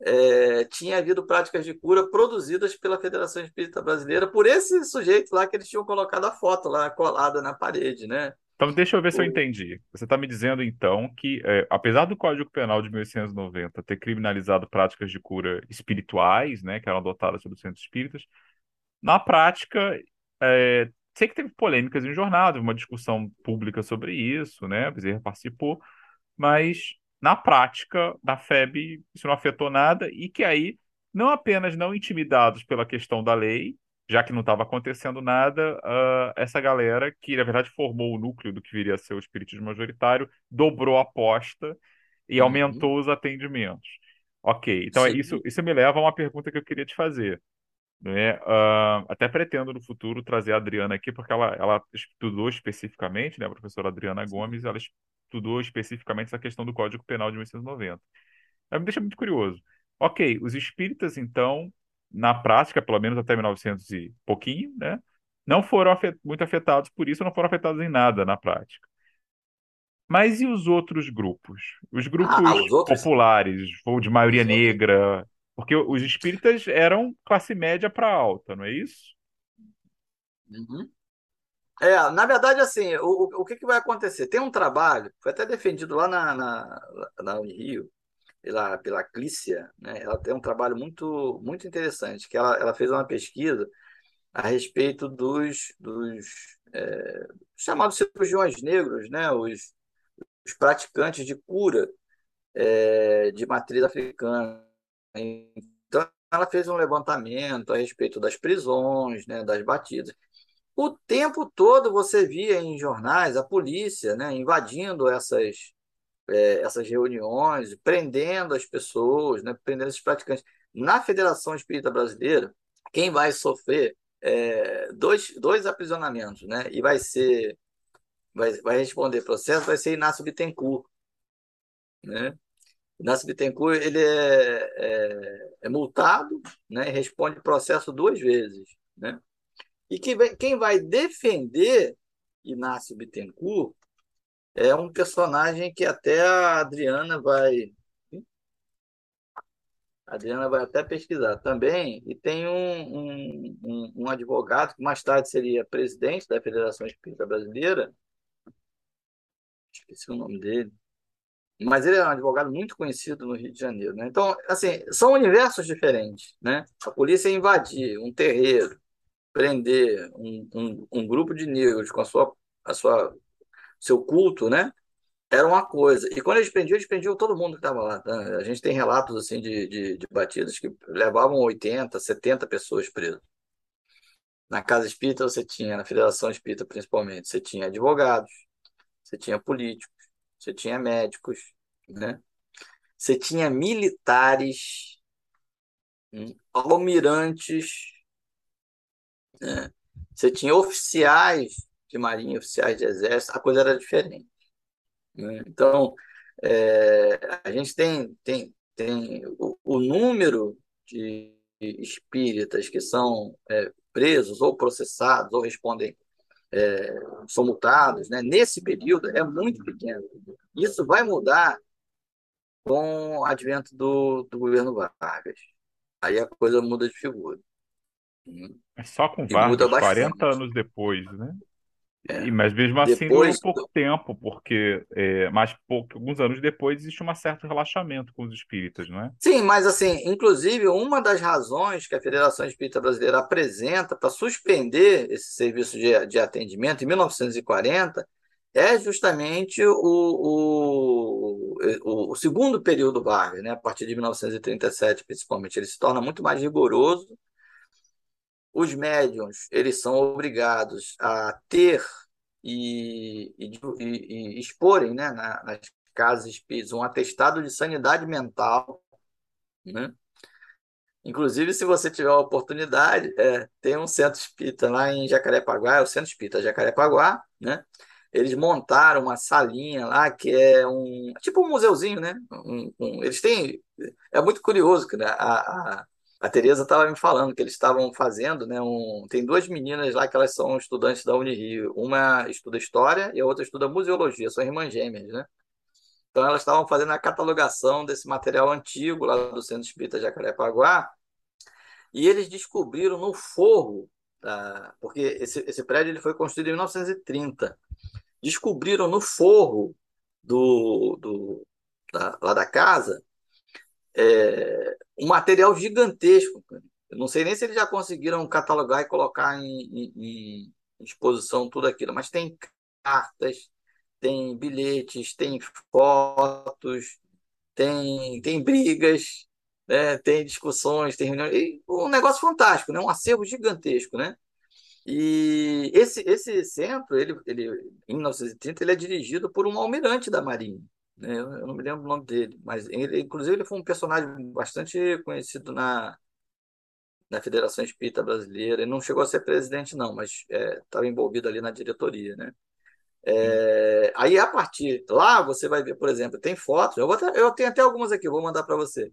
É, tinha havido práticas de cura produzidas pela Federação Espírita Brasileira por esse sujeito lá que eles tinham colocado a foto lá colada na parede, né? Então, deixa eu ver o... se eu entendi. Você está me dizendo, então, que, é, apesar do Código Penal de 1890 ter criminalizado práticas de cura espirituais, né, que eram adotadas pelos centros espíritas, na prática, é, sei que teve polêmicas em jornada, uma discussão pública sobre isso, né, Bezerra participou, mas na prática, na FEB, isso não afetou nada, e que aí, não apenas não intimidados pela questão da lei, já que não estava acontecendo nada, uh, essa galera, que na verdade formou o núcleo do que viria a ser o espiritismo majoritário, dobrou a aposta e uhum. aumentou os atendimentos. Ok, então isso, isso me leva a uma pergunta que eu queria te fazer. Né? Uh, até pretendo no futuro trazer a Adriana aqui, porque ela, ela estudou especificamente, né, a professora Adriana Gomes, ela estudou especificamente essa questão do Código Penal de 1990. Aí me deixa muito curioso. Ok, os espíritas, então, na prática, pelo menos até 1900 e pouquinho, né, não foram afet muito afetados por isso, não foram afetados em nada na prática. Mas e os outros grupos? Os Ah, grupos os outros, populares, ou de maioria os outros. Porque os espíritas eram classe média para alta, não é isso? Uhum. É, na verdade, assim, o, o, o que que vai acontecer? Tem um trabalho, foi até defendido lá na, na, na Unirio, pela, pela Clícia, né? Ela tem um trabalho muito, muito interessante, que ela, ela fez uma pesquisa a respeito dos, dos é, chamados cirurgiões negros, né? Os, os praticantes de cura é, de matriz africana. Então, ela fez um levantamento a respeito das prisões, né, das batidas. O tempo todo você via em jornais a polícia né, invadindo essas, é, essas reuniões, prendendo as pessoas, né, prendendo esses praticantes. Na Federação Espírita Brasileira, quem vai sofrer é, dois, dois aprisionamentos né, e vai ser vai, vai responder processo vai ser Inácio Bittencourt. Né? Inácio Bittencourt ele é, é, é multado né, e responde processo duas vezes. Né? E quem vai, quem vai defender Inácio Bittencourt é um personagem que até a Adriana vai. A Adriana vai até pesquisar também. E tem um, um, um advogado que mais tarde seria presidente da Federação Espírita Brasileira. Esqueci o nome dele. Mas ele é um advogado muito conhecido no Rio de Janeiro. Né? Então, assim, são universos diferentes. Né? A polícia invadir um terreiro, prender um, um, um grupo de negros com a sua, a sua, seu culto, né? Era uma coisa. E quando eles prendiam, eles prendiam todo mundo que estava lá. Tá? A gente tem relatos assim de, de, de batidas que levavam 80, 70 pessoas presas. Na Casa Espírita você tinha, na Federação Espírita principalmente, você tinha advogados, você tinha políticos, você tinha médicos, né? Você tinha militares, hum, almirantes, né? Você tinha oficiais de marinha, oficiais de exército, a coisa era diferente. Né? Então, é, a gente tem, tem, tem o, o, número de espíritas que são é, presos ou processados ou respondem, é, são multados, né? nesse período é muito pequeno. Isso vai mudar com o advento do, do governo Vargas. Aí a coisa muda de figura. É só com Vargas, 40 anos depois, né? É. E, mas mesmo assim depois, durou pouco tempo, porque é, mais pouco, alguns anos depois existe um certo relaxamento com os espíritas, não é? Sim, mas assim, inclusive uma das razões que a Federação Espírita Brasileira apresenta para suspender esse serviço de, de atendimento em 1940 é justamente o, o, o, o segundo período Vargas, né? a partir de 1937 principalmente. Ele se torna muito mais rigoroso os médiums eles são obrigados a ter e, e, e, exporem né, na, nas casas espíritas um atestado de sanidade mental. Né? Inclusive, se você tiver a oportunidade, é, tem um centro espírita lá em Jacarepaguá, é o Centro Espírita Jacarepaguá, né? Eles montaram uma salinha lá que é um tipo um museuzinho, né? Um, um, eles têm é muito curioso que né? a, a a Tereza estava me falando que eles estavam fazendo, né? Um, tem duas meninas lá que elas são estudantes da Unirio. Uma estuda história e a outra estuda museologia, são irmãs gêmeas, né? Então elas estavam fazendo a catalogação desse material antigo lá do Centro Espírita Jacarepaguá e eles descobriram no forro, da, porque esse, esse prédio ele foi construído em 1930, descobriram no forro do, do da, lá da casa é, um material gigantesco. Eu não sei nem se eles já conseguiram catalogar e colocar em, em, em exposição tudo aquilo, mas tem cartas, tem bilhetes, tem fotos, tem, tem brigas, né? tem discussões, tem reuniões. Um negócio fantástico, né? um acervo gigantesco. Né? E esse, esse centro, ele, ele, em 1930, ele é dirigido por um almirante da Marinha. Né? Eu não me lembro o nome dele, mas ele, inclusive ele foi um personagem bastante conhecido na, na Federação Espírita Brasileira. Ele não chegou a ser presidente, não, mas estava é, envolvido ali na diretoria, né? É, aí, a partir lá, você vai ver, por exemplo, tem fotos, eu, vou até, eu tenho até algumas aqui, vou mandar para você,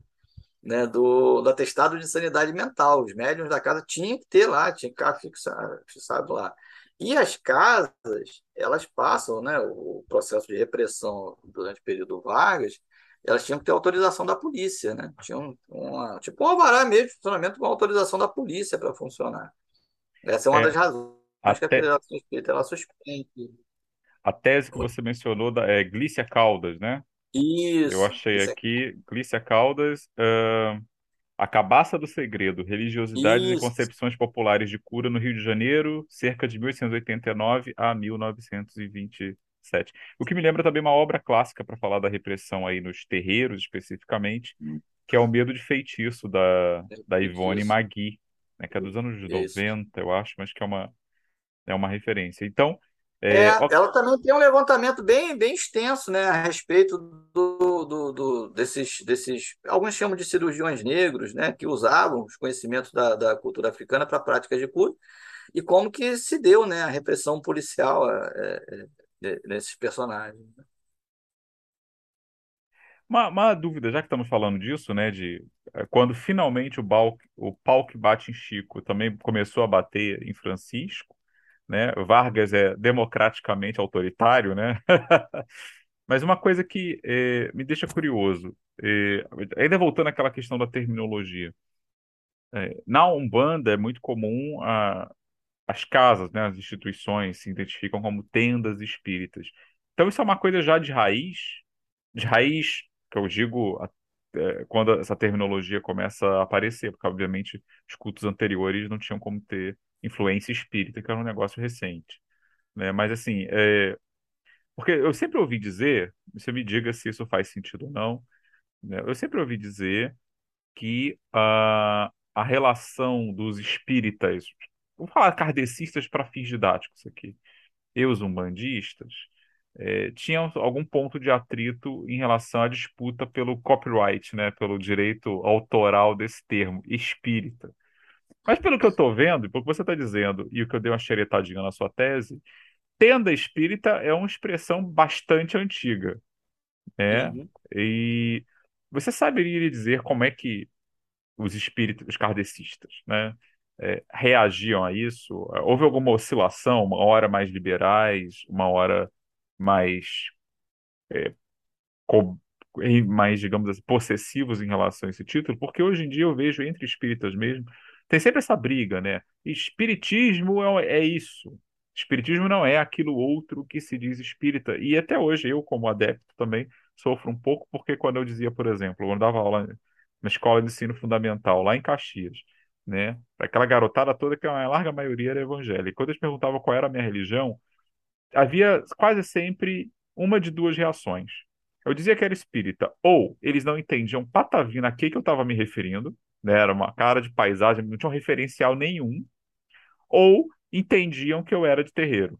né, do, do atestado de sanidade mental. Os médiums da casa tinham que ter lá, tinha que ficar fixado, fixado lá. E as casas, elas passam, né, o processo de repressão durante o período Vargas, elas tinham que ter autorização da polícia, né? Tinham uma, tipo um alvará mesmo de funcionamento com autorização da polícia para funcionar. Essa é uma É, das razões que a até Federação Espírita ela suspende. a tese que você mencionou da, é Glícia Caldas, né? Eu Isso, achei isso, é- aqui, Glícia Caldas, ah, A Cabaça do Segredo, Religiosidades e isso. Concepções Populares de Cura no Rio de Janeiro, cerca de 1889 a 1927. O que me lembra também uma obra clássica para falar da repressão aí nos terreiros, especificamente, que é O Medo de Feitiço, da, da Ivone Magui, né, que é dos anos isso. 90, eu acho, mas que é uma, é uma referência. Então, É, é, ela também tem um levantamento bem, bem extenso, né, a respeito do, do, do- desses, desses, alguns chamam de cirurgiões negros, né, que usavam os conhecimentos da, da cultura africana para práticas de cura, e como que se deu, né, a repressão policial é, é, é, nesses personagens. uma, uma dúvida, já que estamos falando disso, né, de quando finalmente o, bal, o pau que bate em Chico também começou a bater em Francisco, né? Vargas é democraticamente autoritário, né? Mas uma coisa que eh, me deixa curioso, eh, ainda voltando àquela questão da terminologia, eh, na Umbanda é muito comum a, as casas, né, as instituições se identificam como tendas espíritas. Então isso é uma coisa já de raiz, de raiz, que eu digo quando essa terminologia começa a aparecer, porque obviamente os cultos anteriores não tinham como ter influência espírita, que era um negócio recente né? Mas assim, é, porque eu sempre ouvi dizer, você me diga se isso faz sentido ou não, né? Eu sempre ouvi dizer que a, a relação dos espíritas, vou falar kardecistas para fins didáticos aqui, e os umbandistas, é, tinham algum ponto de atrito em relação à disputa pelo copyright, né? Pelo direito autoral desse termo, espírita. Mas pelo que eu estou vendo, pelo que você está dizendo, e o que eu dei uma xeretadinha na sua tese, Tenda espírita é uma expressão bastante antiga, né? Uhum. E você saberia dizer como é que os espíritos, os kardecistas, né, é, reagiam a isso? Houve alguma oscilação, uma hora mais liberais, uma hora mais co- em- mais, digamos assim, possessivos em relação a esse título, porque hoje em dia eu vejo entre espíritas mesmo, tem sempre essa briga, né? Espiritismo é, é isso. Espiritismo não é aquilo outro que se diz espírita. E até hoje eu, como adepto, também sofro um pouco, porque quando eu dizia, por exemplo, quando dava aula na escola de ensino fundamental, lá em Caxias, né? Aquela garotada toda que a larga maioria era evangélica. Quando eles perguntavam qual era a minha religião, havia quase sempre uma de duas reações. Eu dizia que era espírita, ou eles não entendiam patavina a que que eu estava me referindo, né? Era uma cara de paisagem, não tinha um referencial nenhum, ou entendiam que eu era de terreiro.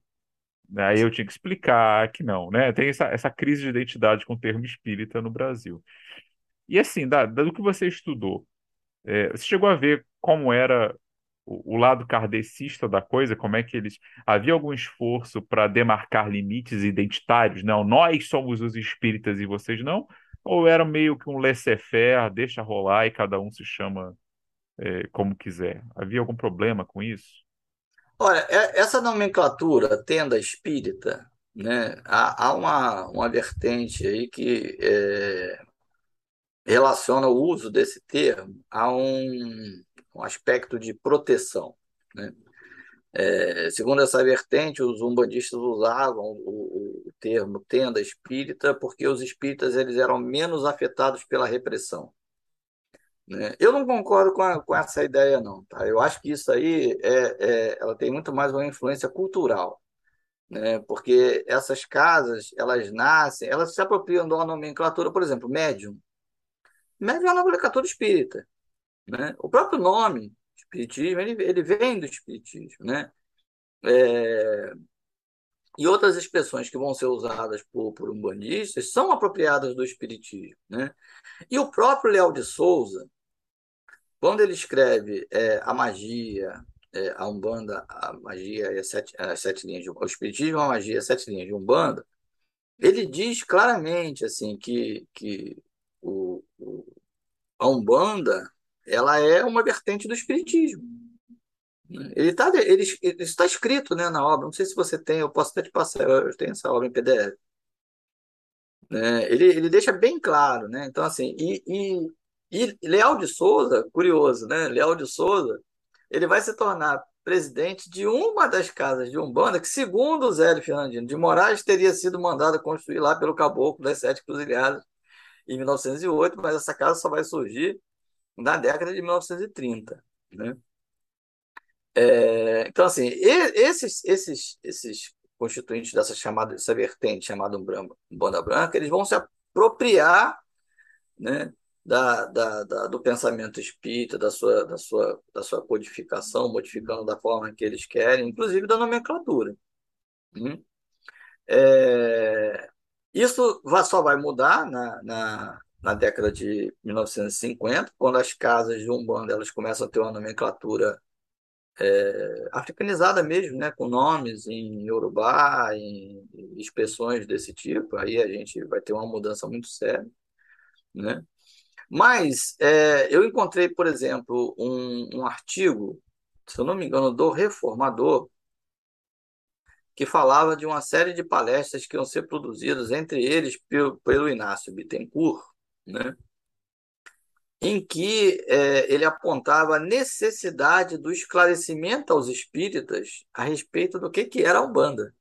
Aí eu tinha que explicar que não, né? Tem essa, essa crise de identidade com o termo espírita no Brasil. E assim, da- do que você estudou, é, você chegou a ver como era o, o lado kardecista da coisa, como é que eles. Havia algum esforço para demarcar limites identitários? Não, nós somos os espíritas e vocês não? Ou era meio que um laissez-faire, deixa rolar e cada um se chama é, como quiser? Havia algum problema com isso? Olha, é- essa nomenclatura tenda espírita, né, há, há uma, uma vertente aí que é, relaciona o uso desse termo a um, um aspecto de proteção, né? É, segundo essa vertente, os umbandistas usavam o, o termo tenda espírita porque os espíritas eles eram menos afetados pela repressão. né? Eu não concordo com, a- com essa ideia, não. Tá? Eu acho que isso aí é, é- ela tem muito mais uma influência cultural, né? Porque essas casas, elas nascem, elas se apropriam de uma nomenclatura, por exemplo, médium. Médium é uma nomenclatura espírita, né? O próprio nome, espiritismo, ele, ele vem do espiritismo, né? É, e outras expressões que vão ser usadas por, por umbandistas são apropriadas do espiritismo, né? E o próprio Léo de Souza, quando ele escreve é, a magia, é, a Umbanda, a magia e as sete, as sete linhas de o espiritismo, a magia, as sete linhas de Umbanda, ele diz claramente assim que, que o, o- a Umbanda ela é uma vertente do espiritismo, Ele está ele, ele está escrito né, na obra. Não sei se você tem, eu posso até te passar, eu tenho essa obra em PDF. Né? Ele, ele deixa bem claro, né? Então, assim, e, e, e Leal de Souza, curioso, né? Leal de Souza, ele vai se tornar presidente de uma das casas de Umbanda que, segundo o Zé Fernandino de Moraes, teria sido mandada construir lá pelo Caboclo das Sete Cruzilhadas em 1908, mas essa casa só vai surgir na década de 1930, né? É, então, assim, esses, esses, esses constituintes dessa chamada, dessa vertente chamada Umbanda Branca, eles vão se apropriar né, da, da, da, do pensamento espírita, da sua, da, sua, da sua codificação, modificando da forma que eles querem, inclusive da nomenclatura. Hum? É, isso só vai mudar na, na, na década de 1950, quando as casas de Umbanda elas começam a ter uma nomenclatura é, africanizada mesmo, né, com nomes em Yorubá, em expressões desse tipo, aí a gente vai ter uma mudança muito séria, né? Mas é, eu encontrei, por exemplo, um, um artigo, se eu não me engano, do Reformador, que falava de uma série de palestras que iam ser produzidas, entre eles pelo, pelo Inácio Bittencourt, né? em que é, ele apontava a necessidade do esclarecimento aos espíritas a respeito do que, que era a Umbanda.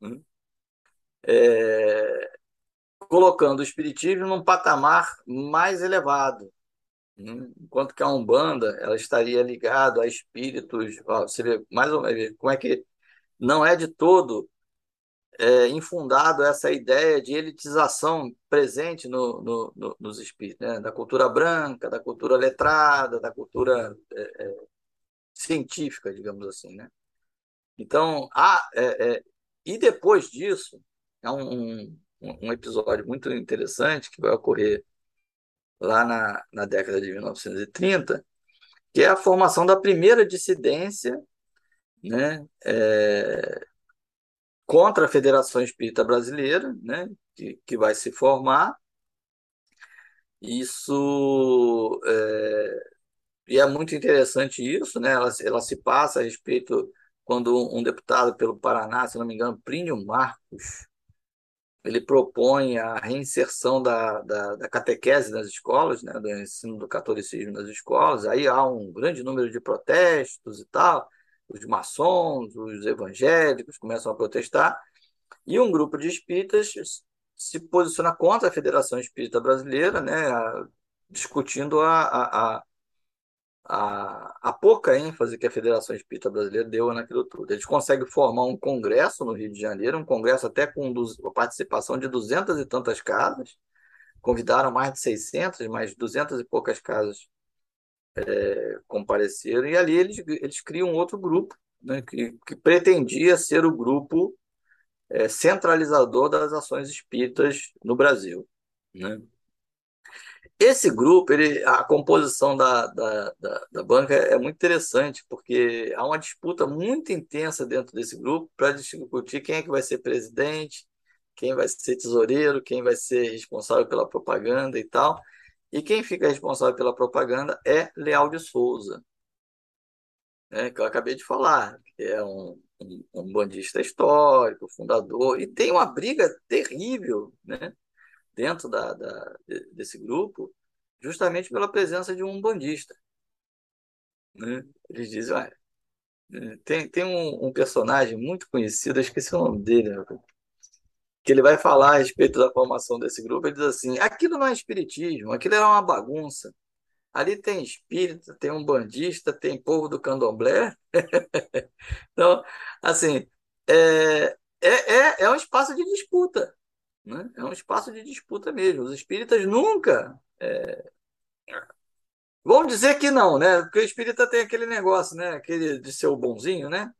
Hum? É, colocando o espiritismo num patamar mais elevado. Hum? Enquanto que a Umbanda ela estaria ligada a espíritos. Ó, você vê mais ou menos como é que não é de todo é, infundado essa ideia de elitização presente no, no, no, nos espíritos, né? da cultura branca, da cultura letrada, da cultura é, é, científica, digamos assim. Né? Então, há, é, é, e depois disso, é um, um, um, episódio muito interessante que vai ocorrer lá na, na década de 1930, que é a formação da primeira dissidência né, é, contra a Federação Espírita Brasileira, né, que, que vai se formar. Isso é, e é muito interessante isso, né? Ela, ela se passa a respeito quando um deputado pelo Paraná, se não me engano, Plínio Marcos, ele propõe a reinserção da, da, da, catequese nas escolas, né, do ensino do catolicismo nas escolas. Aí há um grande número de protestos e tal os maçons, os evangélicos começam a protestar, e um grupo de espíritas se posiciona contra a Federação Espírita Brasileira, né, discutindo a, a, a, a, pouca ênfase que a Federação Espírita Brasileira deu naquilo tudo. Eles conseguem formar um congresso no Rio de Janeiro, um congresso até com a participação de duzentas e tantas casas, convidaram mais de 600, mais duzentas e poucas casas é, compareceram, e ali eles, eles criam outro grupo, né, que, que pretendia ser o grupo é, centralizador das ações espíritas no Brasil. Né? Esse grupo, ele, a composição da, da, da, da, banca é muito interessante, porque há uma disputa muito intensa dentro desse grupo para discutir quem é que vai ser presidente, quem vai ser tesoureiro, quem vai ser responsável pela propaganda e tal. E quem fica responsável pela propaganda é Leal de Souza, né, que eu acabei de falar, que é um, um, um bandista histórico, fundador, e tem uma briga terrível né, dentro da, da, desse grupo, justamente pela presença de um bandista. Né? Eles dizem, olha, tem, tem um, um, personagem muito conhecido, eu esqueci o nome dele? Que ele vai falar a respeito da formação desse grupo, ele diz assim: aquilo não é espiritismo, aquilo era uma bagunça. Ali tem espírita, tem um bandista, tem povo do candomblé. então, assim, é, é, é, é um espaço de disputa. Né? É um espaço de disputa mesmo. Os espíritas nunca. É... Dizer que não, né? Porque o espírita tem aquele negócio, né? Aquele de ser o bonzinho, né?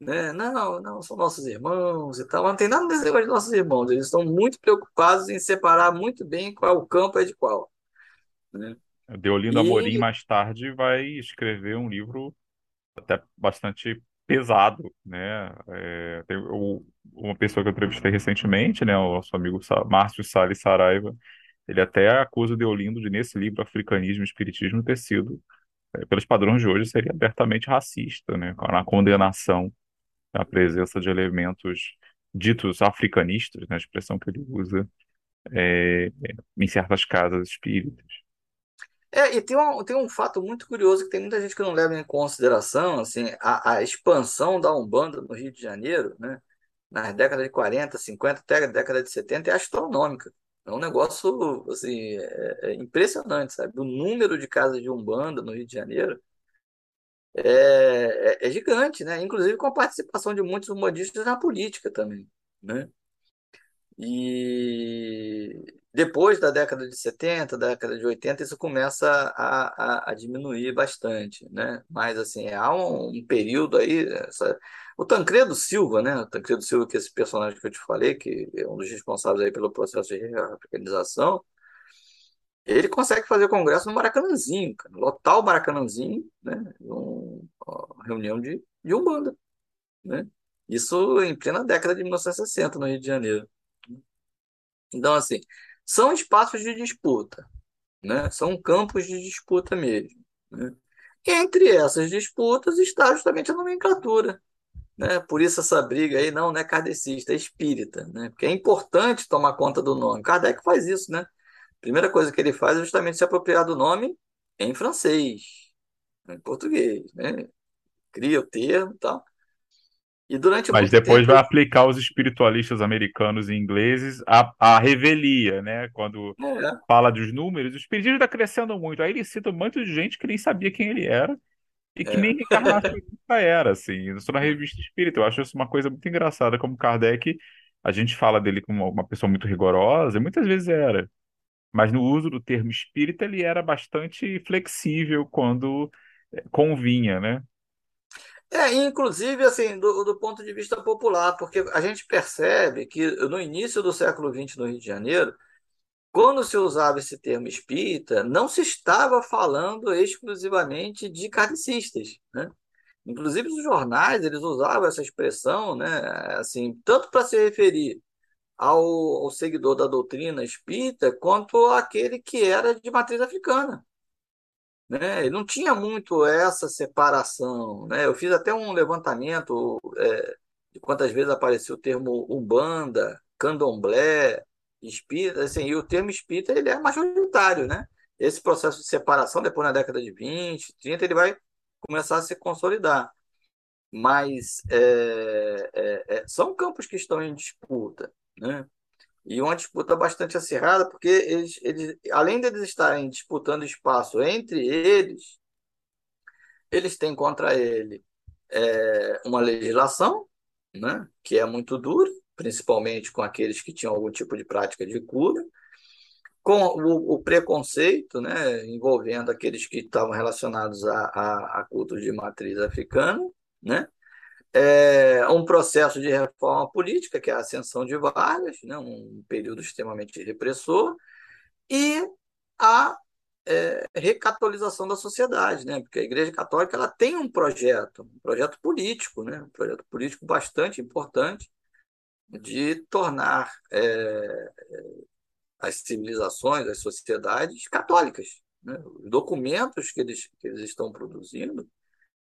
Né? Não, não, são nossos irmãos e tal. Mas não tem nada desse negócio de nossos irmãos. Eles estão muito preocupados em separar muito bem qual campo é de qual. Né? Deolindo e... Amorim, mais tarde, vai escrever um livro até bastante pesado, né? É, tem o, uma pessoa que eu entrevistei recentemente, né? O nosso amigo Márcio Salles Saraiva, ele até acusa o Deolindo de, nesse livro, Africanismo e Espiritismo, ter sido é, pelos padrões de hoje, seria abertamente racista, né? Na condenação da presença de elementos ditos africanistas, né? A expressão que ele usa, é, em certas casas espíritas. É, e tem um, tem um fato muito curioso que tem muita gente que não leva em consideração, assim, a, a expansão da Umbanda no Rio de Janeiro, né, nas décadas de 40, 50, até a década de 70, é astronômica. É um negócio, assim, é, é impressionante, sabe? O número de casas de Umbanda no Rio de Janeiro é, é, é gigante, né? Inclusive com a participação de muitos umbandistas na política também, né? E depois da década de 70, da década de 80, isso começa a, a, a diminuir bastante, né? Mas, assim, há um, um período aí... Essa... O Tancredo Silva, né? O Tancredo Silva, que é esse personagem que eu te falei, que é um dos responsáveis aí pelo processo de africanização, ele consegue fazer congresso no Maracanãzinho, cara, lotar o Maracanãzinho, né? Um, uma reunião de, de Umbanda, né? Isso em plena década de 1960, no Rio de Janeiro. Então, assim, são espaços de disputa, né? São campos de disputa mesmo. Né? Entre essas disputas está justamente a nomenclatura. Né? Por isso essa briga aí não, não é kardecista, é espírita, né? Porque é importante tomar conta do nome. Kardec faz isso, né? A primeira coisa que ele faz é justamente se apropriar do nome em francês, em português, né? Cria o termo e tal. E durante Mas depois tempo. vai aplicar os espiritualistas americanos e ingleses a, a revelia, né? Quando É, fala dos números, o espiritismo está crescendo muito. Aí ele cita um monte de gente que nem sabia quem ele era e que nem é, reencarnacionista era, assim. Isso na revista espírita. Eu acho isso uma coisa muito engraçada, como Kardec, a gente fala dele como uma pessoa muito rigorosa, e muitas vezes era. Mas no uso do termo espírita, ele era bastante flexível quando eh, convinha, né? É, inclusive, assim, do, do ponto de vista popular, porque a gente percebe que no início do século XX no Rio de Janeiro, quando se usava esse termo espírita, não se estava falando exclusivamente de kardecistas, né? Inclusive os jornais, eles usavam essa expressão, né, assim, tanto para se referir ao, ao seguidor da doutrina espírita, quanto àquele que era de matriz africana né? Não tinha muito essa separação, né? Eu fiz até um levantamento é, de quantas vezes apareceu o termo umbanda, candomblé, espírita, assim, e o termo espírita ele é majoritário, né? Esse processo de separação, depois na década de 20, 30, ele vai começar a se consolidar. Mas é, é, é, são campos que estão em disputa, né? E uma disputa bastante acirrada, porque eles, eles, além deles estarem disputando espaço entre eles, eles têm contra ele é, uma legislação, né, que é muito dura, principalmente com aqueles que tinham algum tipo de prática de cura, com o, o preconceito né, envolvendo aqueles que estavam relacionados a, a, a cultos de matriz africana, né, é, um processo de reforma política, que é a ascensão de Vargas, né, um período extremamente repressor, e a é, recatolização da sociedade, né, porque a Igreja Católica ela tem um projeto, um projeto político, né, um projeto político bastante importante de tornar é, as civilizações, as sociedades católicas. Né? Os documentos que eles, que eles estão produzindo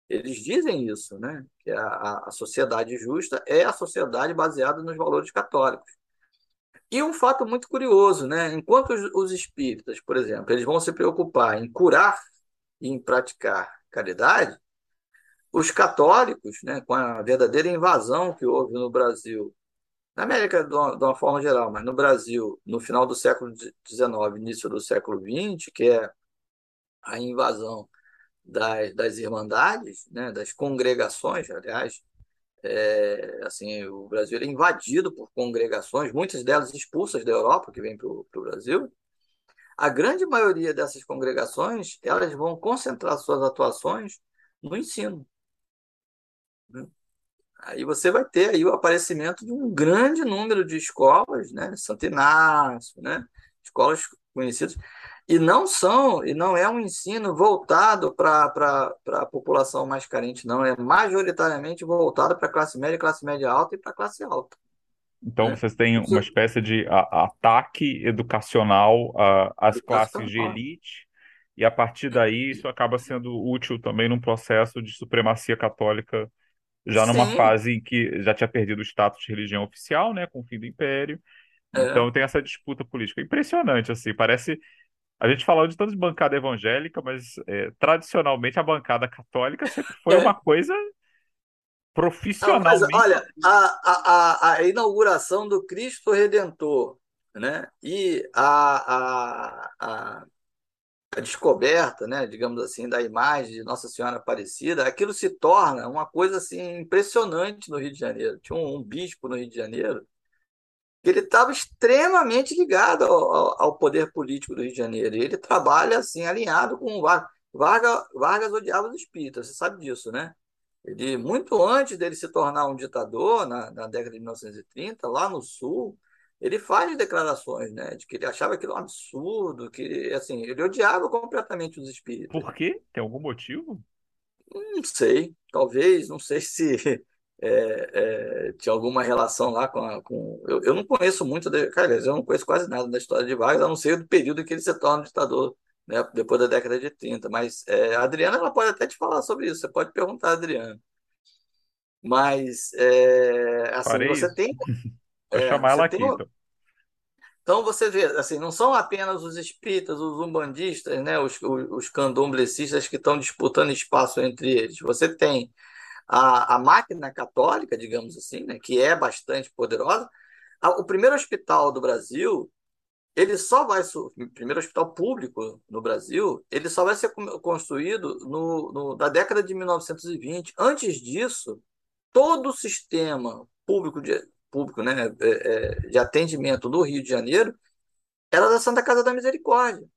eles dizem isso, né? Que a, a sociedade justa é a sociedade baseada nos valores católicos. E um fato muito curioso, né? Enquanto os, os espíritas, por exemplo, eles vão se preocupar em curar e em praticar caridade, os católicos, né, com a verdadeira invasão que houve no Brasil, na América de uma, de uma forma geral, mas no Brasil, no final do século XIX, início do século XX, que é a invasão das, das irmandades, né, das congregações, aliás, é, assim, o Brasil é invadido por congregações, muitas delas expulsas da Europa, que vêm para o Brasil. A grande maioria dessas congregações, elas vão concentrar suas atuações no ensino. Né? Aí você vai ter aí o aparecimento de um grande número de escolas, né? Santo Inácio, né? Escolas conhecidas e não são, e não é um ensino voltado para a população mais carente, não, é majoritariamente voltado para a classe média, classe média alta e para a classe alta. Então Né? vocês têm uma espécie de a- ataque educacional às classes de elite e a partir daí isso acaba sendo útil também num processo de supremacia católica, já numa Sim, fase em que já tinha perdido o status de religião oficial, né, com o fim do Império. é. Então tem essa disputa política. Impressionante, assim, parece. A gente falou de tanto de bancada evangélica, mas é, tradicionalmente a bancada católica sempre foi uma É. coisa Não, mas profissionalmente. olha, a, a, a, inauguração do Cristo Redentor, né? E a, a, a, descoberta, né, digamos assim, da imagem de Nossa Senhora Aparecida, aquilo se torna uma coisa assim impressionante no Rio de Janeiro. Tinha um, um bispo no Rio de Janeiro ele estava extremamente ligado ao, ao, ao poder político do Rio de Janeiro. E ele trabalha assim alinhado com o Vargas. Vargas, Vargas odiava os espíritas, você sabe disso, né? Ele, muito antes dele se tornar um ditador, na, na década de 1930, lá no Sul, ele faz declarações, né, de que ele achava aquilo um absurdo, que assim, ele odiava completamente os espíritas. Por quê? Tem algum motivo? Não sei, talvez, não sei se é, é, tinha alguma relação lá com, a, com... Eu, eu não conheço muito, de... cara, eu não conheço quase nada da história de Vargas, a não ser do período que ele se torna ditador, né, depois da década de 30. Mas é, a Adriana ela pode até te falar sobre isso, você pode perguntar a Adriana. Mas, é, assim, Farei você tem, Vou é, chamar ela tem aqui, então. Então você vê, assim, não são apenas os espíritas, os umbandistas, né, os, os, os candomblecistas que estão disputando espaço entre eles. Você tem a, a máquina católica, digamos assim, né, que é bastante poderosa. O primeiro hospital do Brasil, ele só vai o primeiro hospital público no Brasil, ele só vai ser construído no, no, na década de 1920. Antes disso, todo o sistema público de público, né, de atendimento do Rio de Janeiro era da Santa Casa da Misericórdia.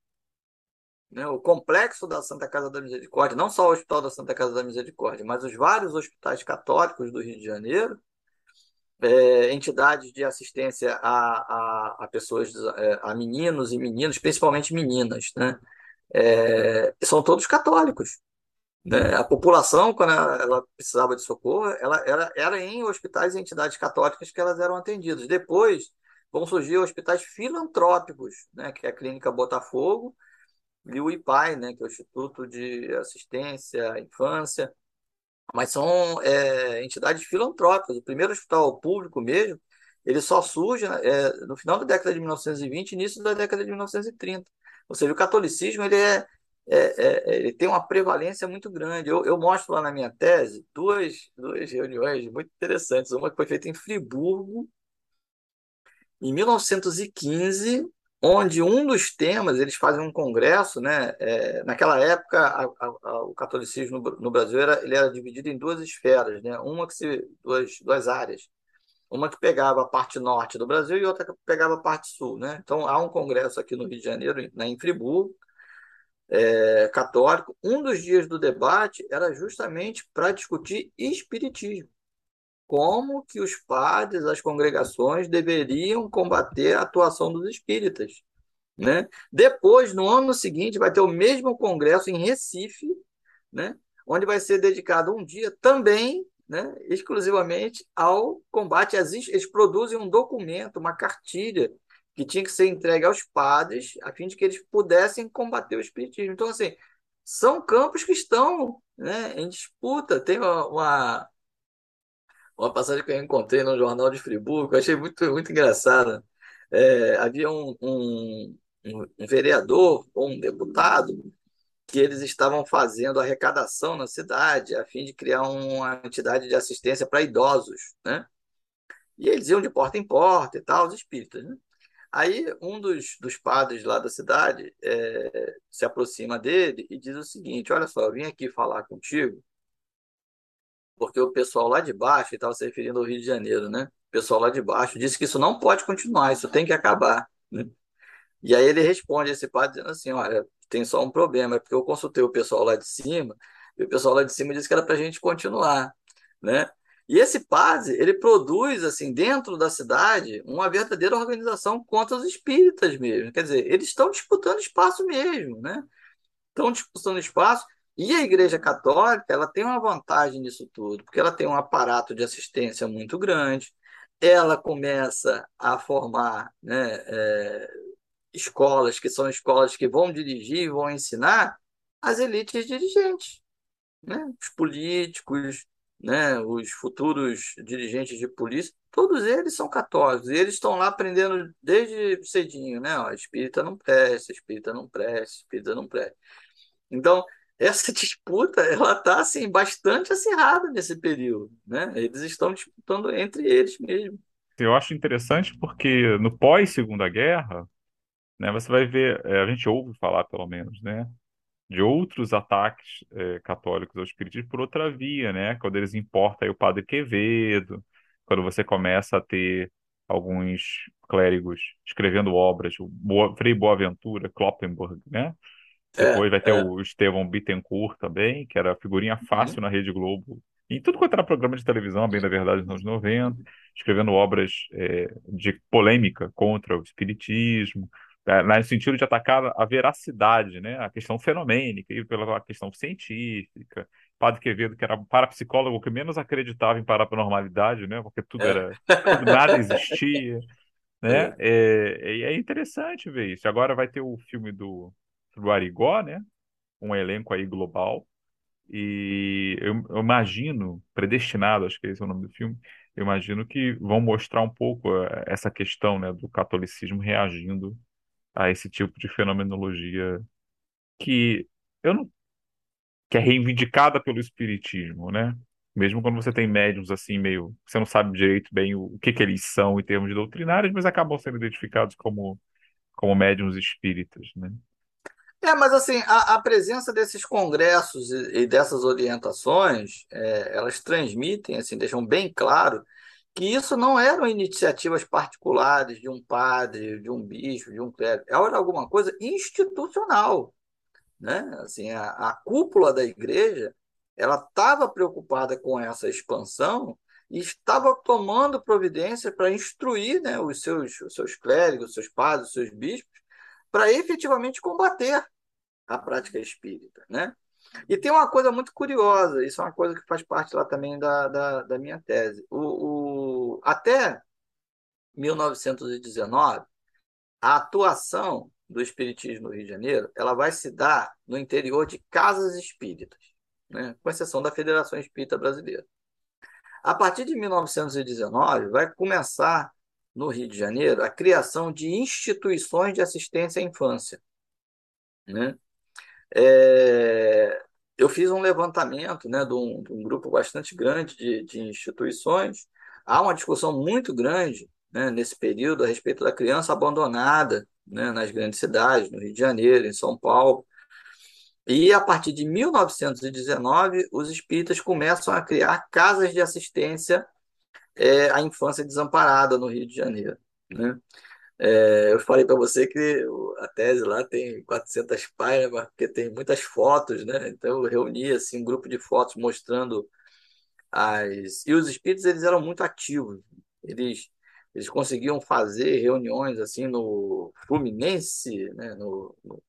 Né? O complexo da Santa Casa da Misericórdia, não só o Hospital da Santa Casa da Misericórdia, mas os vários hospitais católicos do Rio de Janeiro, é, entidades de assistência a, a, a pessoas, a meninos e meninas, principalmente meninas, né? É, são todos católicos. Né? A população, quando ela precisava de socorro, ela era, era em hospitais e entidades católicas que elas eram atendidas. Depois vão surgir hospitais filantrópicos, né? que é a Clínica Botafogo IPAI, né? que é o Instituto de Assistência à Infância. Mas são é, entidades filantrópicas. O primeiro hospital público mesmo, ele só surge é, no final da década de 1920 início da década de 1930. Ou seja, o catolicismo ele é é, é, ele tem uma prevalência muito grande. Eu, eu, mostro lá na minha tese duas, duas reuniões muito interessantes. Uma que foi feita em Friburgo, em 1915, onde um dos temas, eles fazem um congresso, né? É, naquela época, a, a, a, o catolicismo no, no, Brasil era, ele era dividido em duas esferas, né? Uma que se, duas, duas áreas. Uma que pegava a parte norte do Brasil e outra que pegava a parte sul, né? Então, há um congresso aqui no Rio de Janeiro, né, em Friburgo, é, católico, um dos dias do debate era justamente para discutir espiritismo. Como que os padres, as congregações deveriam combater a atuação dos espíritas. Né? Depois, no ano seguinte, vai ter o mesmo congresso em Recife, né? onde vai ser dedicado um dia também, né? exclusivamente, ao combate. Eles produzem um documento, uma cartilha, que tinha que ser entregue aos padres, a fim de que eles pudessem combater o espiritismo. Então, assim, são campos que estão né, em disputa. Tem uma, uma passagem que eu encontrei no Jornal de Friburgo, eu achei muito, muito engraçada. É, havia um, um, um vereador ou um deputado que eles estavam fazendo arrecadação na cidade a fim de criar uma entidade de assistência para idosos, né? E eles iam de porta em porta e tal, os espíritas, né? Aí um dos, dos padres lá da cidade é, se aproxima dele e diz o seguinte: Olha só, eu vim aqui falar contigo, porque o pessoal lá de baixo, estava se referindo ao Rio de Janeiro, né? O pessoal lá de baixo disse que isso não pode continuar, isso tem que acabar. Né? E aí ele responde esse padre dizendo assim: Olha, tem só um problema, é porque eu consultei o pessoal lá de cima, e o pessoal lá de cima disse que era para a gente continuar. Né? E esse padre, ele produz, assim, dentro da cidade, uma verdadeira organização contra os espíritas mesmo. Quer dizer, eles estão disputando espaço mesmo, né? Estão disputando espaço. E a Igreja Católica, ela tem uma vantagem nisso tudo, porque ela tem um aparato de assistência muito grande, ela começa a formar né, é, escolas, que são escolas que vão dirigir, vão ensinar as elites dirigentes, né? Os políticos, né? Os futuros dirigentes de polícia, todos eles são católicos, e eles estão lá aprendendo desde cedinho, né? Ó, espírita não presta, espírita não presta, espírita não presta. Então, essa disputa ela está assim bastante acirrada nesse período, né? Eles estão disputando entre eles mesmo. Eu acho interessante porque no pós Segunda Guerra, né, você vai ver, é, a gente ouve falar pelo menos, né, de outros ataques é, católicos ao espiritismo por outra via, né, quando eles importam o Padre Quevedo, quando você começa a ter alguns clérigos escrevendo obras, o Boa, Frei Boaventura, Kloppenburg, né, É, depois vai ter é, o Estevão Bittencourt também, que era figurinha uhum, fácil na Rede Globo. Em tudo quanto era programa de televisão, bem da verdade, nos anos 90, escrevendo obras é, de polêmica contra o espiritismo, é, no sentido de atacar a veracidade, né? a questão fenomênica, e pela questão científica. Padre Quevedo, que era parapsicólogo que menos acreditava em paranormalidade, né? porque tudo é. era, tudo, nada existia. Né? É. É, e é interessante ver isso. Agora vai ter o filme do do Arigó, né? Um elenco aí global. E eu, eu imagino, predestinado, acho que esse é o nome do filme, eu imagino que vão mostrar um pouco eh, essa questão, né, do catolicismo reagindo a esse tipo de fenomenologia que eu não que é reivindicada pelo espiritismo, né? Mesmo quando você tem médiums assim meio, você não sabe direito bem o, que que eles são em termos doutrinários, mas acabam sendo identificados como como médiums espíritas, né? É, mas assim, a, a presença desses congressos e, e dessas orientações, é, elas transmitem, assim, deixam bem claro que isso não eram iniciativas particulares de um padre, de um bispo, de um clérigo, era alguma coisa institucional, né? Assim, a, a cúpula da igreja, ela estava preocupada com essa expansão e estava tomando providência para instruir, né, os seus, os seus clérigos, os seus padres, os seus bispos, para efetivamente combater a prática espírita, né? E tem uma coisa muito curiosa, isso é uma coisa que faz parte lá também da, da, da minha tese. O, o, até 1919, a atuação do espiritismo no Rio de Janeiro, ela vai se dar no interior de casas espíritas, né? com exceção da Federação Espírita Brasileira. A partir de 1919, vai começar no Rio de Janeiro a criação de instituições de assistência à infância, né? É, eu fiz um levantamento né, de, um, de um grupo bastante grande de, de, instituições. Há uma discussão muito grande né, nesse período a respeito da criança abandonada né, nas grandes cidades, no Rio de Janeiro, em São Paulo. E a partir de 1919, os espíritas começam a criar casas de assistência é, à infância desamparada no Rio de Janeiro. Né? É, eu falei para você que a tese lá tem 400 páginas, porque tem muitas fotos, né? Então eu reuni assim, um grupo de fotos mostrando as. E os espíritos eles eram muito ativos. Eles, eles conseguiam fazer reuniões assim no Fluminense, né? no, no,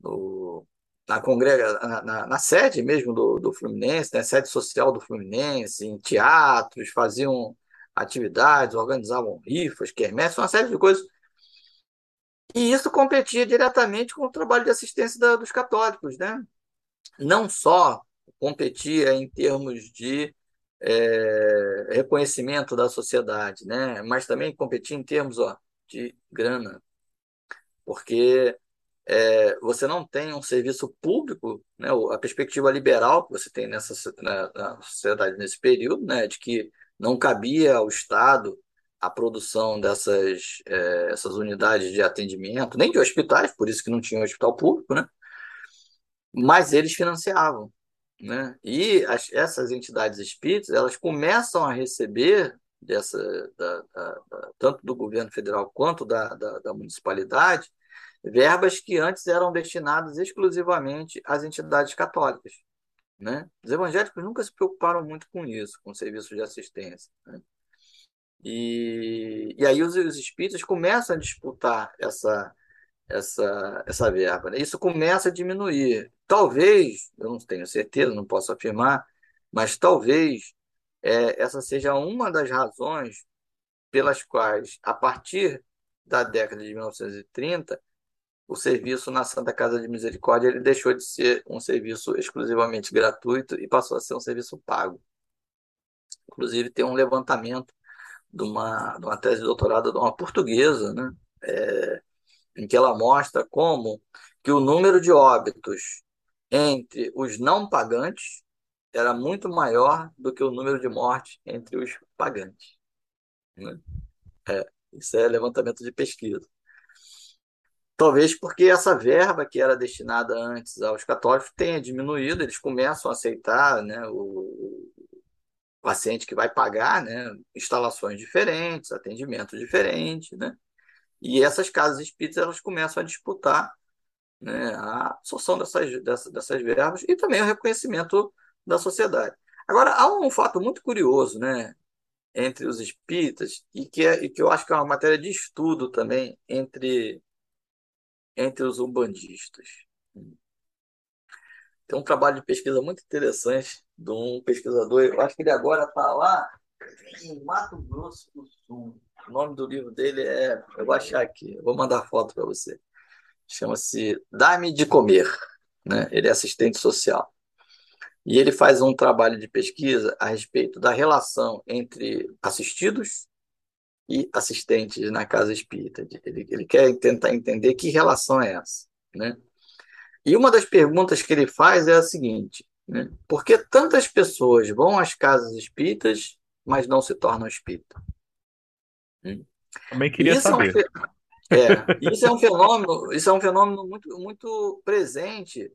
no na, congrega, na, na, na, sede mesmo do, do Fluminense, né? sede social do Fluminense, em teatros, faziam atividades, organizavam rifas, quermesses, uma série de coisas. E isso competia diretamente com o trabalho de assistência da, dos católicos, né? Não só competia em termos de é, reconhecimento da sociedade, né? Mas também competia em termos ó, de grana, porque é, você não tem um serviço público, né? A perspectiva liberal que você tem nessa na, na sociedade nesse período, né? De que não cabia ao Estado a produção dessas é, essas unidades de atendimento, nem de hospitais, por isso que não tinha hospital público, né? Mas eles financiavam, né? E as, essas entidades espíritas, elas começam a receber dessa da, da, da, tanto do governo federal quanto da, da municipalidade verbas que antes eram destinadas exclusivamente às entidades católicas. Né? Os evangélicos nunca se preocuparam muito com isso, com serviços de assistência. Né? E, e aí os, os espíritas começam a disputar essa, essa, essa verba. Né? Isso começa a diminuir. Talvez, eu não tenho certeza, não posso afirmar, mas talvez é, essa seja uma das razões pelas quais, a partir da década de 1930, o serviço na Santa Casa de Misericórdia ele deixou de ser um serviço exclusivamente gratuito e passou a ser um serviço pago. Inclusive, tem um levantamento de uma, de uma tese de doutorado de uma portuguesa, né? É, em que ela mostra como que o número de óbitos entre os não pagantes era muito maior do que o número de mortes entre os pagantes. Né? É, isso é levantamento de pesquisa. Talvez porque essa verba que era destinada antes aos católicos tenha diminuído, eles começam a aceitar né, o, paciente que vai pagar né, instalações diferentes, atendimento diferente, né? E essas casas espíritas elas começam a disputar né, a absorção dessas, dessas, dessas verbas e também o reconhecimento da sociedade. Agora, há um fato muito curioso né, entre os espíritas e que, é, e que eu acho que é uma matéria de estudo também entre, entre os umbandistas. Tem um trabalho de pesquisa muito interessante de um pesquisador, eu acho que ele agora está lá em Mato Grosso do Sul. O nome do livro dele é. Eu vou achar aqui, vou mandar foto para você. Chama-se Dá-me de Comer. Né? Ele é assistente social. E ele faz um trabalho de pesquisa a respeito da relação entre assistidos e assistentes na casa espírita. Ele, ele quer tentar entender que relação é essa. Né? E uma das perguntas que ele faz é a seguinte: né? por que tantas pessoas vão às casas espíritas, mas não se tornam espíritas? Hum. Também queria isso saber. É, um, é, isso é um fenômeno, isso é um fenômeno muito, muito presente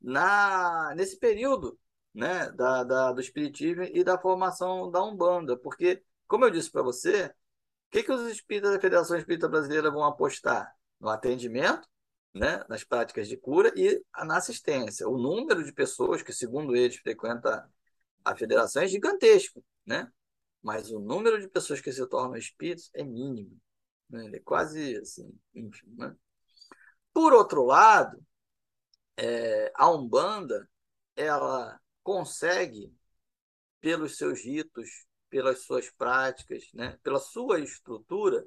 na, nesse período né, da, da, do Espiritismo e da formação da Umbanda. Porque, como eu disse para você, o que, que os espíritas da Federação Espírita Brasileira vão apostar? No atendimento, né, nas práticas de cura e na assistência. O número de pessoas que, segundo eles, frequenta a federação é gigantesco, né? mas o número de pessoas que se tornam espíritos é mínimo. Né? Ele é quase assim, ínfimo. Né? Por outro lado, é, a Umbanda ela consegue, pelos seus ritos, pelas suas práticas, né, pela sua estrutura,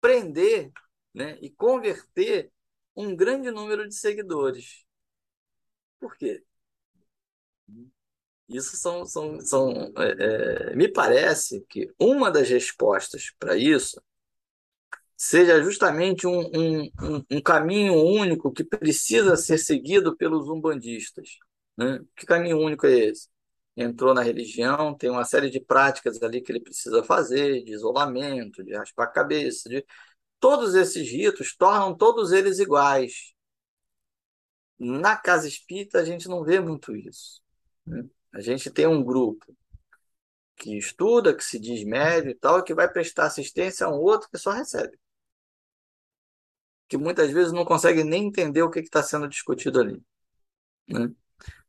prender né, e converter um grande número de seguidores. Por quê? Isso são, são, são é, é, me parece que uma das respostas para isso seja justamente um, um, um, caminho único que precisa ser seguido pelos umbandistas. Né? Que caminho único é esse? Entrou na religião, tem uma série de práticas ali que ele precisa fazer, de isolamento, de raspar a cabeça, de... todos esses ritos tornam todos eles iguais. Na casa espírita a gente não vê muito isso. Né? A gente tem um grupo que estuda, que se diz médio e tal, que vai prestar assistência a um outro que só recebe que muitas vezes não consegue nem entender o que está sendo discutido ali. Né?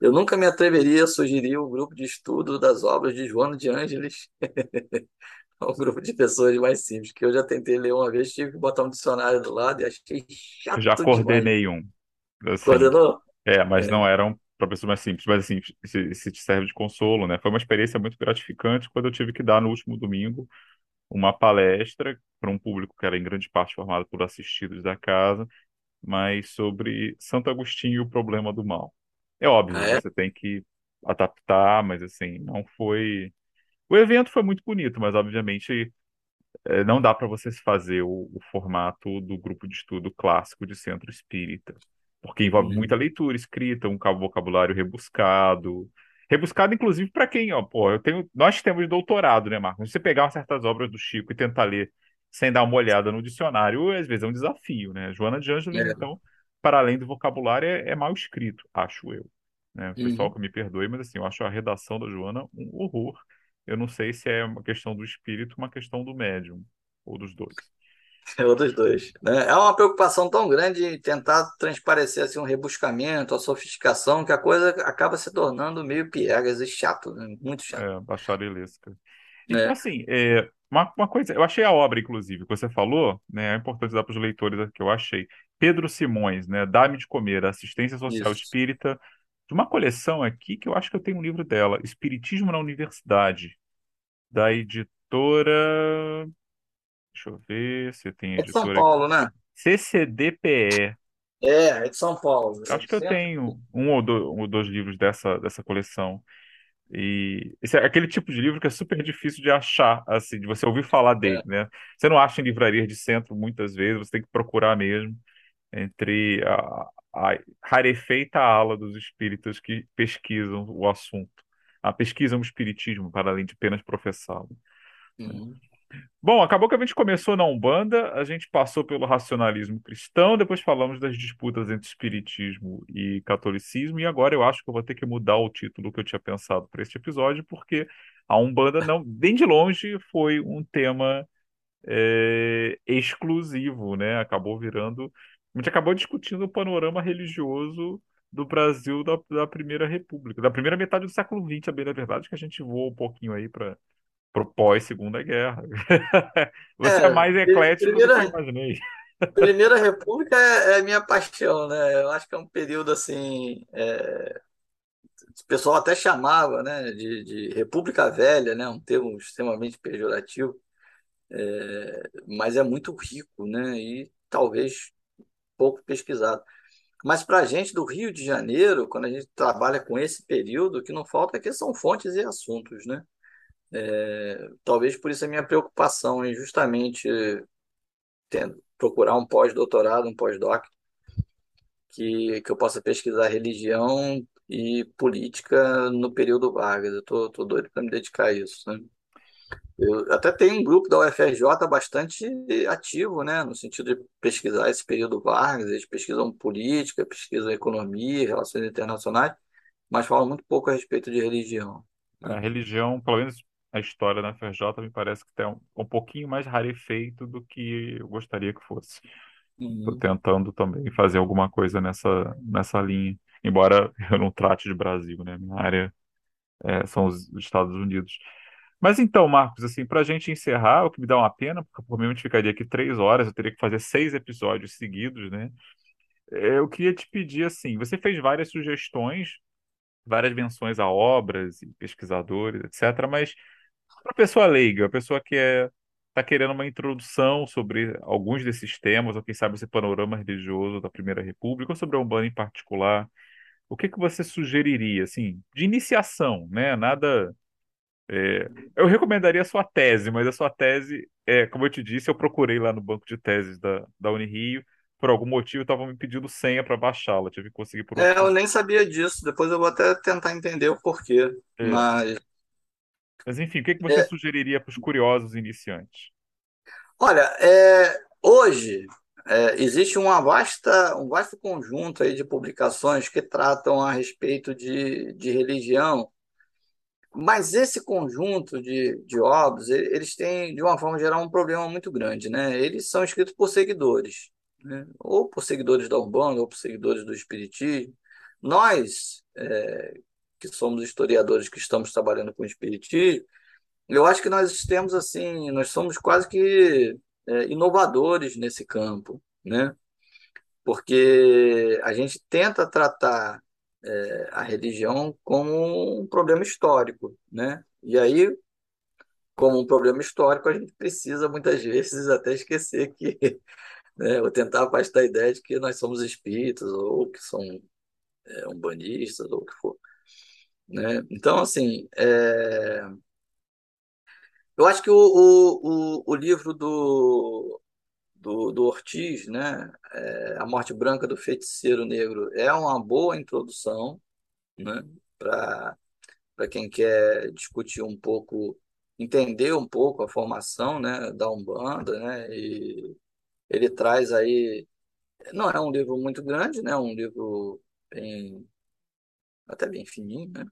Eu nunca me atreveria a sugerir o grupo de estudo das obras de Joana de Ângeles um grupo de pessoas mais simples, que eu já tentei ler uma vez, tive que botar um dicionário do lado e achei chato Já coordenei demais. um. Assim, Coordenou? É, mas é. não eram para pessoas mais simples, mas assim, se, se te serve de consolo, né? Foi uma experiência muito gratificante quando eu tive que dar no último domingo uma palestra para um público que era em grande parte formado por assistidos da casa, mas sobre Santo Agostinho e o problema do mal. É óbvio, ah, é? você tem que adaptar, mas assim, não foi. O evento foi muito bonito, mas obviamente é, não dá para você fazer o, o, formato do grupo de estudo clássico de centro espírita, porque envolve uhum. muita leitura escrita, um vocabulário rebuscado, Rebuscado, inclusive, para quem, ó, pô, eu tenho, nós temos doutorado, né, Marcos? Você pegar certas obras do Chico e tentar ler sem dar uma olhada no dicionário, às vezes é um desafio, né? Joana de Ângeles, é. então, para além do vocabulário, é, é mal escrito, acho eu. Né? O pessoal uhum. que me perdoe, mas assim, eu acho a redação da Joana um horror. Eu não sei se é uma questão do espírito, uma questão do médium, ou dos dois. É dos dois. Né? É uma preocupação tão grande tentar transparecer assim, um rebuscamento, a sofisticação, que a coisa acaba se tornando meio piegas e chato, né? muito chato. É, bacharelesca. E, é. assim, é, uma, uma coisa, eu achei a obra, inclusive, que você falou, né, é importante dar para os leitores que eu achei. Pedro Simões, né, Dá-me de Comer, Assistência Social Isso. Espírita, de uma coleção aqui que eu acho que eu tenho um livro dela, Espiritismo na Universidade, da editora Deixa eu ver se tem É de São editora aqui. Paulo, né? CCDPE. É, é de São Paulo. Eu É acho que eu tenho um ou, do- um ou dois livros dessa, dessa coleção. E esse é aquele tipo de livro que é super difícil de achar, assim, de você ouvir falar dele, É. né? Você não acha em livrarias de centro muitas vezes, você tem que procurar mesmo entre a, a rarefeita ala dos espíritas que pesquisam o assunto. Ah, pesquisam o espiritismo para além de apenas professá-lo. Uhum. Bom, acabou que a gente começou na Umbanda, a gente passou pelo racionalismo cristão, depois falamos das disputas entre espiritismo e catolicismo, e agora eu acho que eu vou ter que mudar o título que eu tinha pensado para este episódio, porque a Umbanda não, bem de longe, foi um tema é, exclusivo, né? Acabou virando. A gente acabou discutindo o panorama religioso do Brasil da, da Primeira República, da primeira metade do século XX, a bem da verdade, que a gente voou um pouquinho aí para pro pós-Segunda Guerra. Você é É, mais eclético do que eu primeira, imaginei. Primeira República é, é minha paixão, né? Eu acho que é um período assim. é, o pessoal até chamava, né, de, de República Velha, né? Um termo extremamente pejorativo, é, mas é muito rico, né? E talvez pouco pesquisado. Mas para a gente do Rio de Janeiro, quando a gente trabalha com esse período, o que não falta aqui são fontes e assuntos, né? É, talvez por isso a minha preocupação em justamente tendo, procurar um pós-doutorado, um pós-doc, que, que eu possa pesquisar religião e política no período Vargas. Eu tô doido para me dedicar a isso, né? Eu até tenho um grupo da UFRJ bastante ativo, né, no sentido de pesquisar esse período Vargas. Eles pesquisam política, pesquisam economia, relações internacionais, mas falam muito pouco a respeito de religião. A né? religião, pelo menos a história na FRJ, me parece que tem um, um pouquinho mais rarefeito do que eu gostaria que fosse. Estou Uhum. tentando também fazer alguma coisa nessa, nessa linha, embora eu não trate de Brasil, né? Minha área é, são os Estados Unidos. Mas então, Marcos, assim, para a gente encerrar, o que me dá uma pena, porque gente ficaria aqui três horas, eu teria que fazer seis episódios seguidos, né? É, Eu queria te pedir, assim, você fez várias sugestões, várias menções a obras e pesquisadores, etc., mas para a pessoa leiga, a pessoa que é, está querendo uma introdução sobre alguns desses temas, ou quem sabe esse panorama religioso da Primeira República, ou sobre a Umbanda em particular, o que que você sugeriria, assim, de iniciação, né? Nada é, eu recomendaria a sua tese, mas a sua tese, é, como eu te disse, eu procurei lá no banco de teses da, da Unirio. Por algum motivo, estavam me pedindo senha para baixá-la. Tive que conseguir por É, eu nem sabia disso. Depois eu vou até tentar entender o porquê. É, Mas, mas enfim, o que que você é, sugeriria para os curiosos iniciantes? olha, é, hoje é, existe uma vasta, um vasto conjunto aí de publicações que tratam a respeito de, de religião, mas esse conjunto de, de obras, eles têm, de uma forma geral, um problema muito grande, né? Eles são escritos por seguidores, né? Ou por seguidores da Umbanda, ou por seguidores do Espiritismo. Nós, é, que somos historiadores que estamos trabalhando com o Espiritismo, Eu acho que nós temos assim, nós somos quase que é, inovadores nesse campo, né? Porque a gente tenta tratar é, a religião como um problema histórico, né? E aí, como um problema histórico, a gente precisa muitas vezes até esquecer que, né, ou tentar afastar a ideia de que nós somos espíritas ou que são é, umbanistas ou o que for, né? Então, assim, é, eu acho que o, o, o, o livro do do, do Ortiz, né? É, A Morte Branca do Feiticeiro Negro é uma boa introdução, né? Para para quem quer discutir um pouco, entender um pouco a formação, né? Da Umbanda, né? E ele traz aí, não é um livro muito grande, né? Um livro bem, até bem fininho, né?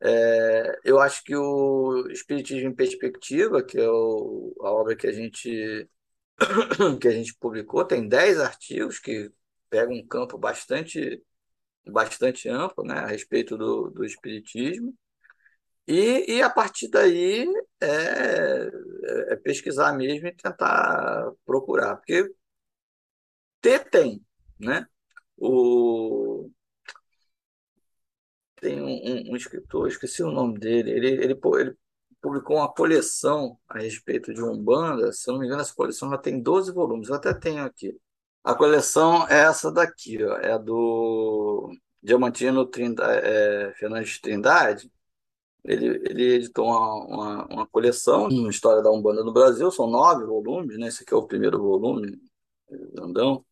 É, eu acho que o Espiritismo em Perspectiva, que é o, a obra que a gente que a gente publicou, tem 10 artigos que pegam um campo bastante, bastante amplo, né, a respeito do, do espiritismo. E, e a partir daí é, é pesquisar mesmo e tentar procurar, porque ter tem, né? O, tem um, um, um escritor, esqueci o nome dele, ele, ele, ele publicou uma coleção a respeito de Umbanda. Se não me engano, essa coleção já tem 12 volumes. Eu até tenho aqui. A coleção é essa daqui, ó, é do Diamantino é, Fernandes Trindade. Ele, ele editou uma, uma, uma coleção, uma história da Umbanda no Brasil, são nove volumes, né? Esse aqui é o primeiro volume, grandão.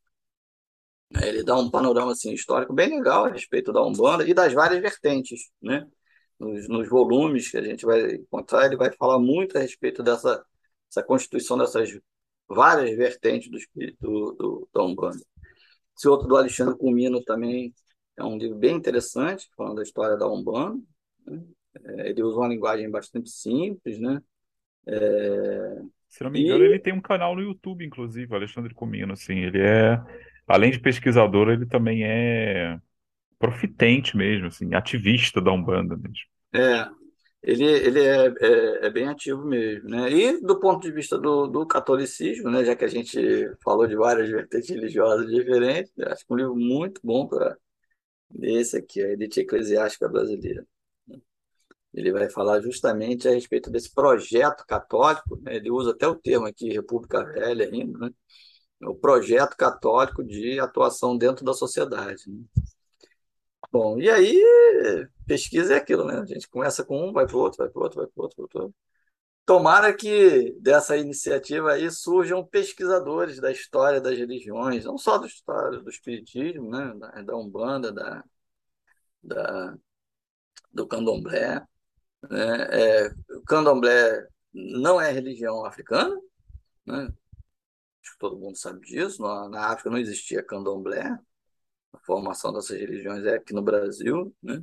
Ele dá um panorama assim, histórico bem legal a respeito da Umbanda e das várias vertentes, né? Nos, nos volumes que a gente vai encontrar, ele vai falar muito a respeito dessa, dessa constituição dessas várias vertentes do espírito do, do, da Umbanda. Esse outro do Alexandre Cumino também é um livro bem interessante, falando da história da Umbanda. Né? É, ele usa uma linguagem bastante simples, né? É... Se não me engano, e... ele tem um canal no YouTube, inclusive, Alexandre Comino, assim, ele é, além de pesquisador, ele também é profitente mesmo, assim, ativista da Umbanda mesmo. É, ele, ele é, é, é, bem ativo mesmo, né? E do ponto de vista do, do catolicismo, né, já que a gente falou de várias vertentes religiosas diferentes, acho que um livro muito bom para esse aqui, a Elite Eclesiástica Brasileira. Ele vai falar justamente a respeito desse projeto católico, né? ele usa até o termo aqui, República Velha ainda, né? o projeto católico de atuação dentro da sociedade. Né? Bom, e aí pesquisa é aquilo, né? A gente começa com um, vai para o outro, vai para o outro, vai para o outro, outro. Tomara que dessa iniciativa aí surjam pesquisadores da história das religiões, não só da história do espiritismo, né? da, da Umbanda, da, da, do candomblé, né? É, o candomblé não é religião africana, né? acho que todo mundo sabe disso. Na, África não existia candomblé, formação dessas religiões é aqui no Brasil. Né?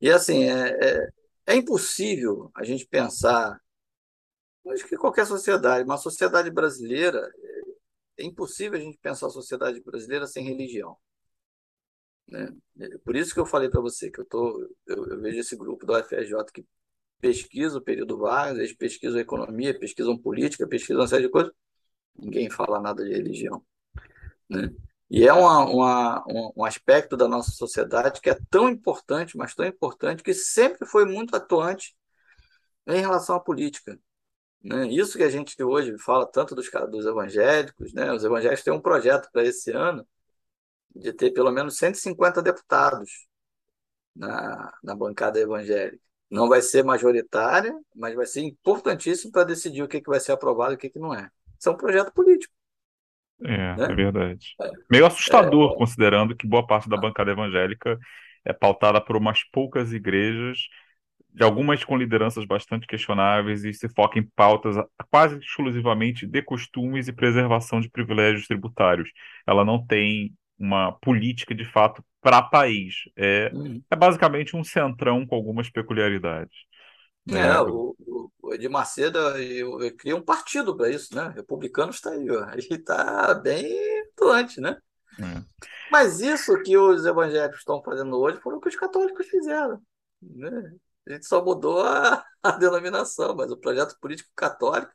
E assim, é, é, é impossível a gente pensar, acho que qualquer sociedade, uma sociedade brasileira, é impossível a gente pensar a sociedade brasileira sem religião. Né? Por isso que eu falei para você que eu, tô, eu, eu, vejo esse grupo do UFRJ que pesquisa o período Vargas, eles pesquisam economia, pesquisam política, pesquisam uma série de coisas. Ninguém fala nada de religião. Né? E é uma, uma, um aspecto da nossa sociedade que é tão importante, mas tão importante, que sempre foi muito atuante em relação à política. Né? Isso que a gente hoje fala tanto dos, dos evangélicos, né? os evangélicos têm um projeto para esse ano de ter pelo menos 150 deputados na, na bancada evangélica. Não vai ser majoritária, mas vai ser importantíssimo para decidir o que, que vai ser aprovado e o que, que não é. Isso é um projeto político. É, né? é verdade. Meio assustador, é... considerando que boa parte da bancada evangélica é pautada por umas poucas igrejas, de algumas com lideranças bastante questionáveis, e se foca em pautas quase exclusivamente de costumes e preservação de privilégios tributários. Ela não tem uma política de fato para país. É, hum. é basicamente um centrão com algumas peculiaridades. É, é o, o Edir Macedo cria um partido para isso, né? Republicano está aí, ó. Ele está bem atuante, né? É. Mas isso que os evangélicos estão fazendo hoje foram o que os católicos fizeram. Né? A gente só mudou a, a denominação, mas o projeto político católico,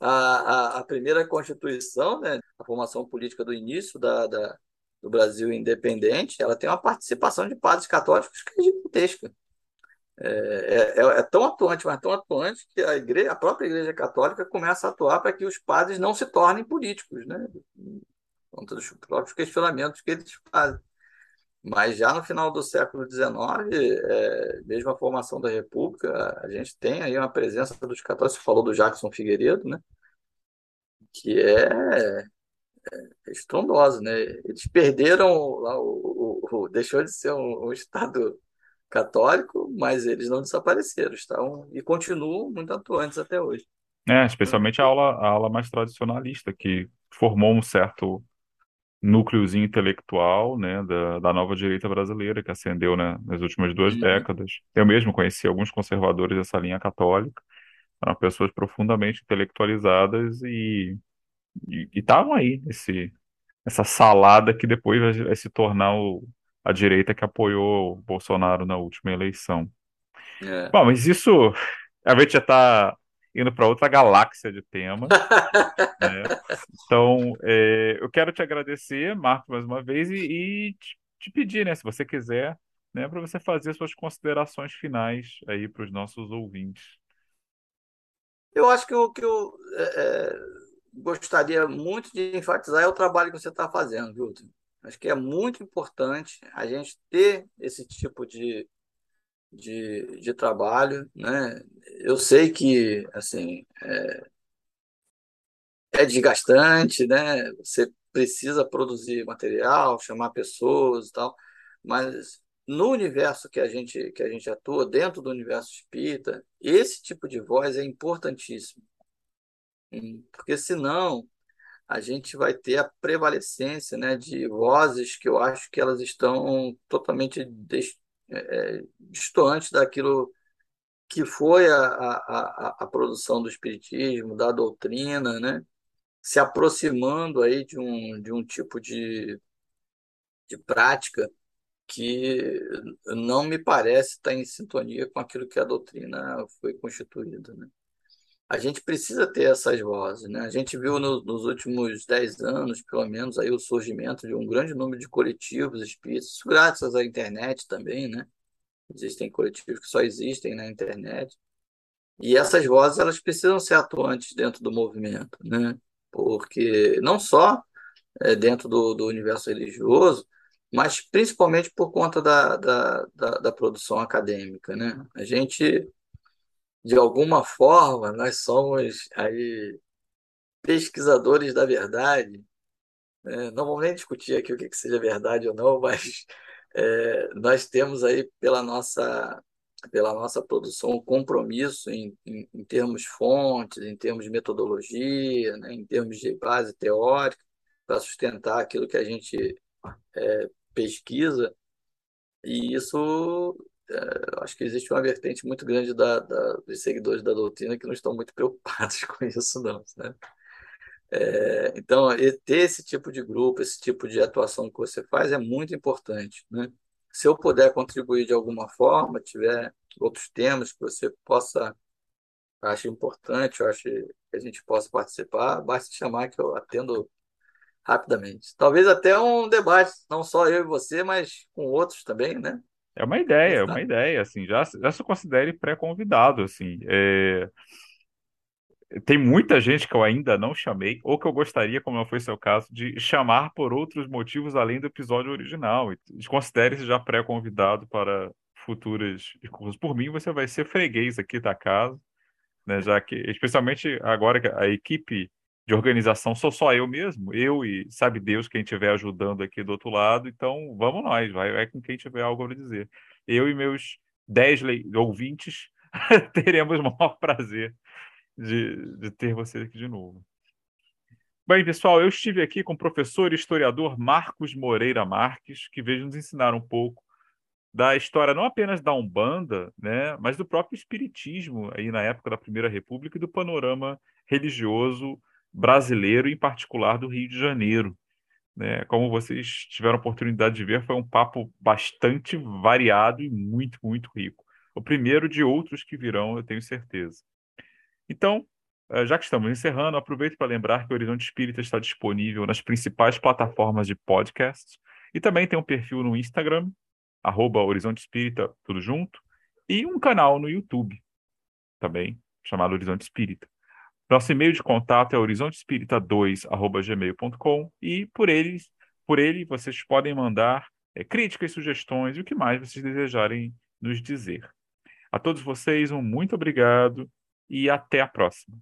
a, a, a, primeira constituição, né, a formação política do início da, da do Brasil independente, ela tem uma participação de padres católicos que é gigantesca. É, é, é, tão atuante, mas tão atuante que a, igreja, a própria Igreja Católica começa a atuar para que os padres não se tornem políticos, né? contra os próprios questionamentos que eles fazem. Mas já no final do século XIX, é, mesmo a formação da República, a gente tem aí uma presença dos católicos, você falou do Jackson Figueiredo, né? que é é estrondosa, né? Eles perderam lá o, o, o deixou de ser um, um, estado católico, mas eles não desapareceram, estão e continuam muito atuantes até hoje. É, especialmente a aula, a aula mais tradicionalista que formou um certo núcleozinho intelectual, né, da, da nova direita brasileira que ascendeu, né, nas últimas duas uhum. décadas. Eu mesmo conheci alguns conservadores dessa linha católica, eram pessoas profundamente intelectualizadas e estavam aí, esse, essa salada que depois vai, vai se tornar o, a direita que apoiou o Bolsonaro na última eleição. É. Bom, mas isso a gente já está indo para outra galáxia de temas. né? Então, é, eu quero te agradecer, Marco, mais uma vez, e, e te, te, pedir, né, se você quiser, né, para você fazer suas considerações finais aí para os nossos ouvintes. Eu acho que o que eu é, é, gostaria muito de enfatizar é o trabalho que você está fazendo, viu? Acho que é muito importante a gente ter esse tipo de, de, de trabalho, né? Eu sei que, assim, é, é desgastante, né? Você precisa produzir material, chamar pessoas e tal, mas no universo que a gente que a gente atua, dentro do universo espírita, esse tipo de voz é importantíssimo, porque senão a gente vai ter a prevalecência, né, de vozes que eu acho que elas estão totalmente é, é distantes daquilo que foi a, a, a produção do espiritismo, da doutrina, né? se aproximando aí de um, de um tipo de, de prática que não me parece estar em sintonia com aquilo que a doutrina foi constituída. Né? A gente precisa ter essas vozes. Né? A gente viu no, nos últimos dez anos, pelo menos, aí, o surgimento de um grande número de coletivos espíritas, graças à internet também. Né? Existem coletivos que só existem na internet. E essas vozes elas precisam ser atuantes dentro do movimento. Né? porque não só é, dentro do, do universo religioso, mas principalmente por conta da, da, da, da, produção acadêmica. Né? A gente, de alguma forma, nós somos aí pesquisadores da verdade. Né? Não vamos nem discutir aqui o que, que seja verdade ou não, mas é, nós temos aí pela nossa pela nossa produção um compromisso em, em, em, termos fontes, em termos de metodologia, né, em termos de base teórica, para sustentar aquilo que a gente é, pesquisa. E isso, acho que existe uma vertente muito grande da, da, dos seguidores da doutrina que não estão muito preocupados com isso, não. Né? É, então, ter esse tipo de grupo, esse tipo de atuação que você faz é muito importante. Né? se eu puder contribuir de alguma forma, tiver outros temas que você possa, acho importante, eu acho que a gente possa participar, basta chamar que eu atendo rapidamente. Talvez até um debate, não só eu e você, mas com outros também, né? É uma ideia, é uma ideia, assim, já, já se considere pré-convidado, assim. É tem muita gente que eu ainda não chamei, ou que eu gostaria, como não foi seu caso, de chamar por outros motivos além do episódio original. Considere-se já pré-convidado para futuras discussões. Por mim, você vai ser freguês aqui da casa, né? Já que, especialmente agora que a equipe de organização sou só eu mesmo, eu e sabe Deus quem estiver ajudando aqui do outro lado, então vamos nós, vai, vai com quem tiver algo a dizer. Eu e meus dez ouvintes teremos o maior prazer de, de ter você aqui de novo. Bem, pessoal, eu estive aqui com o professor e historiador Marcos Moreira Marques, que veio nos ensinar um pouco da história não apenas da Umbanda, né, mas do próprio espiritismo aí na época da Primeira República e do panorama religioso brasileiro, em particular do Rio de Janeiro. Né? Como vocês tiveram a oportunidade de ver, foi um papo bastante variado e muito, muito rico. O primeiro de outros que virão, eu tenho certeza. Então, eh, já que estamos encerrando, aproveito para lembrar que o Horizonte Espírita está disponível nas principais plataformas de podcast e também tem um perfil no Instagram, arroba Horizonte Espírita, tudo junto, e um canal no YouTube, também, chamado Horizonte Espírita. Nosso e-mail de contato é horizontespírita2@gmail.com e por eles, por ele vocês podem mandar é, críticas, sugestões e o que mais vocês desejarem nos dizer. A todos vocês um muito obrigado e até a próxima.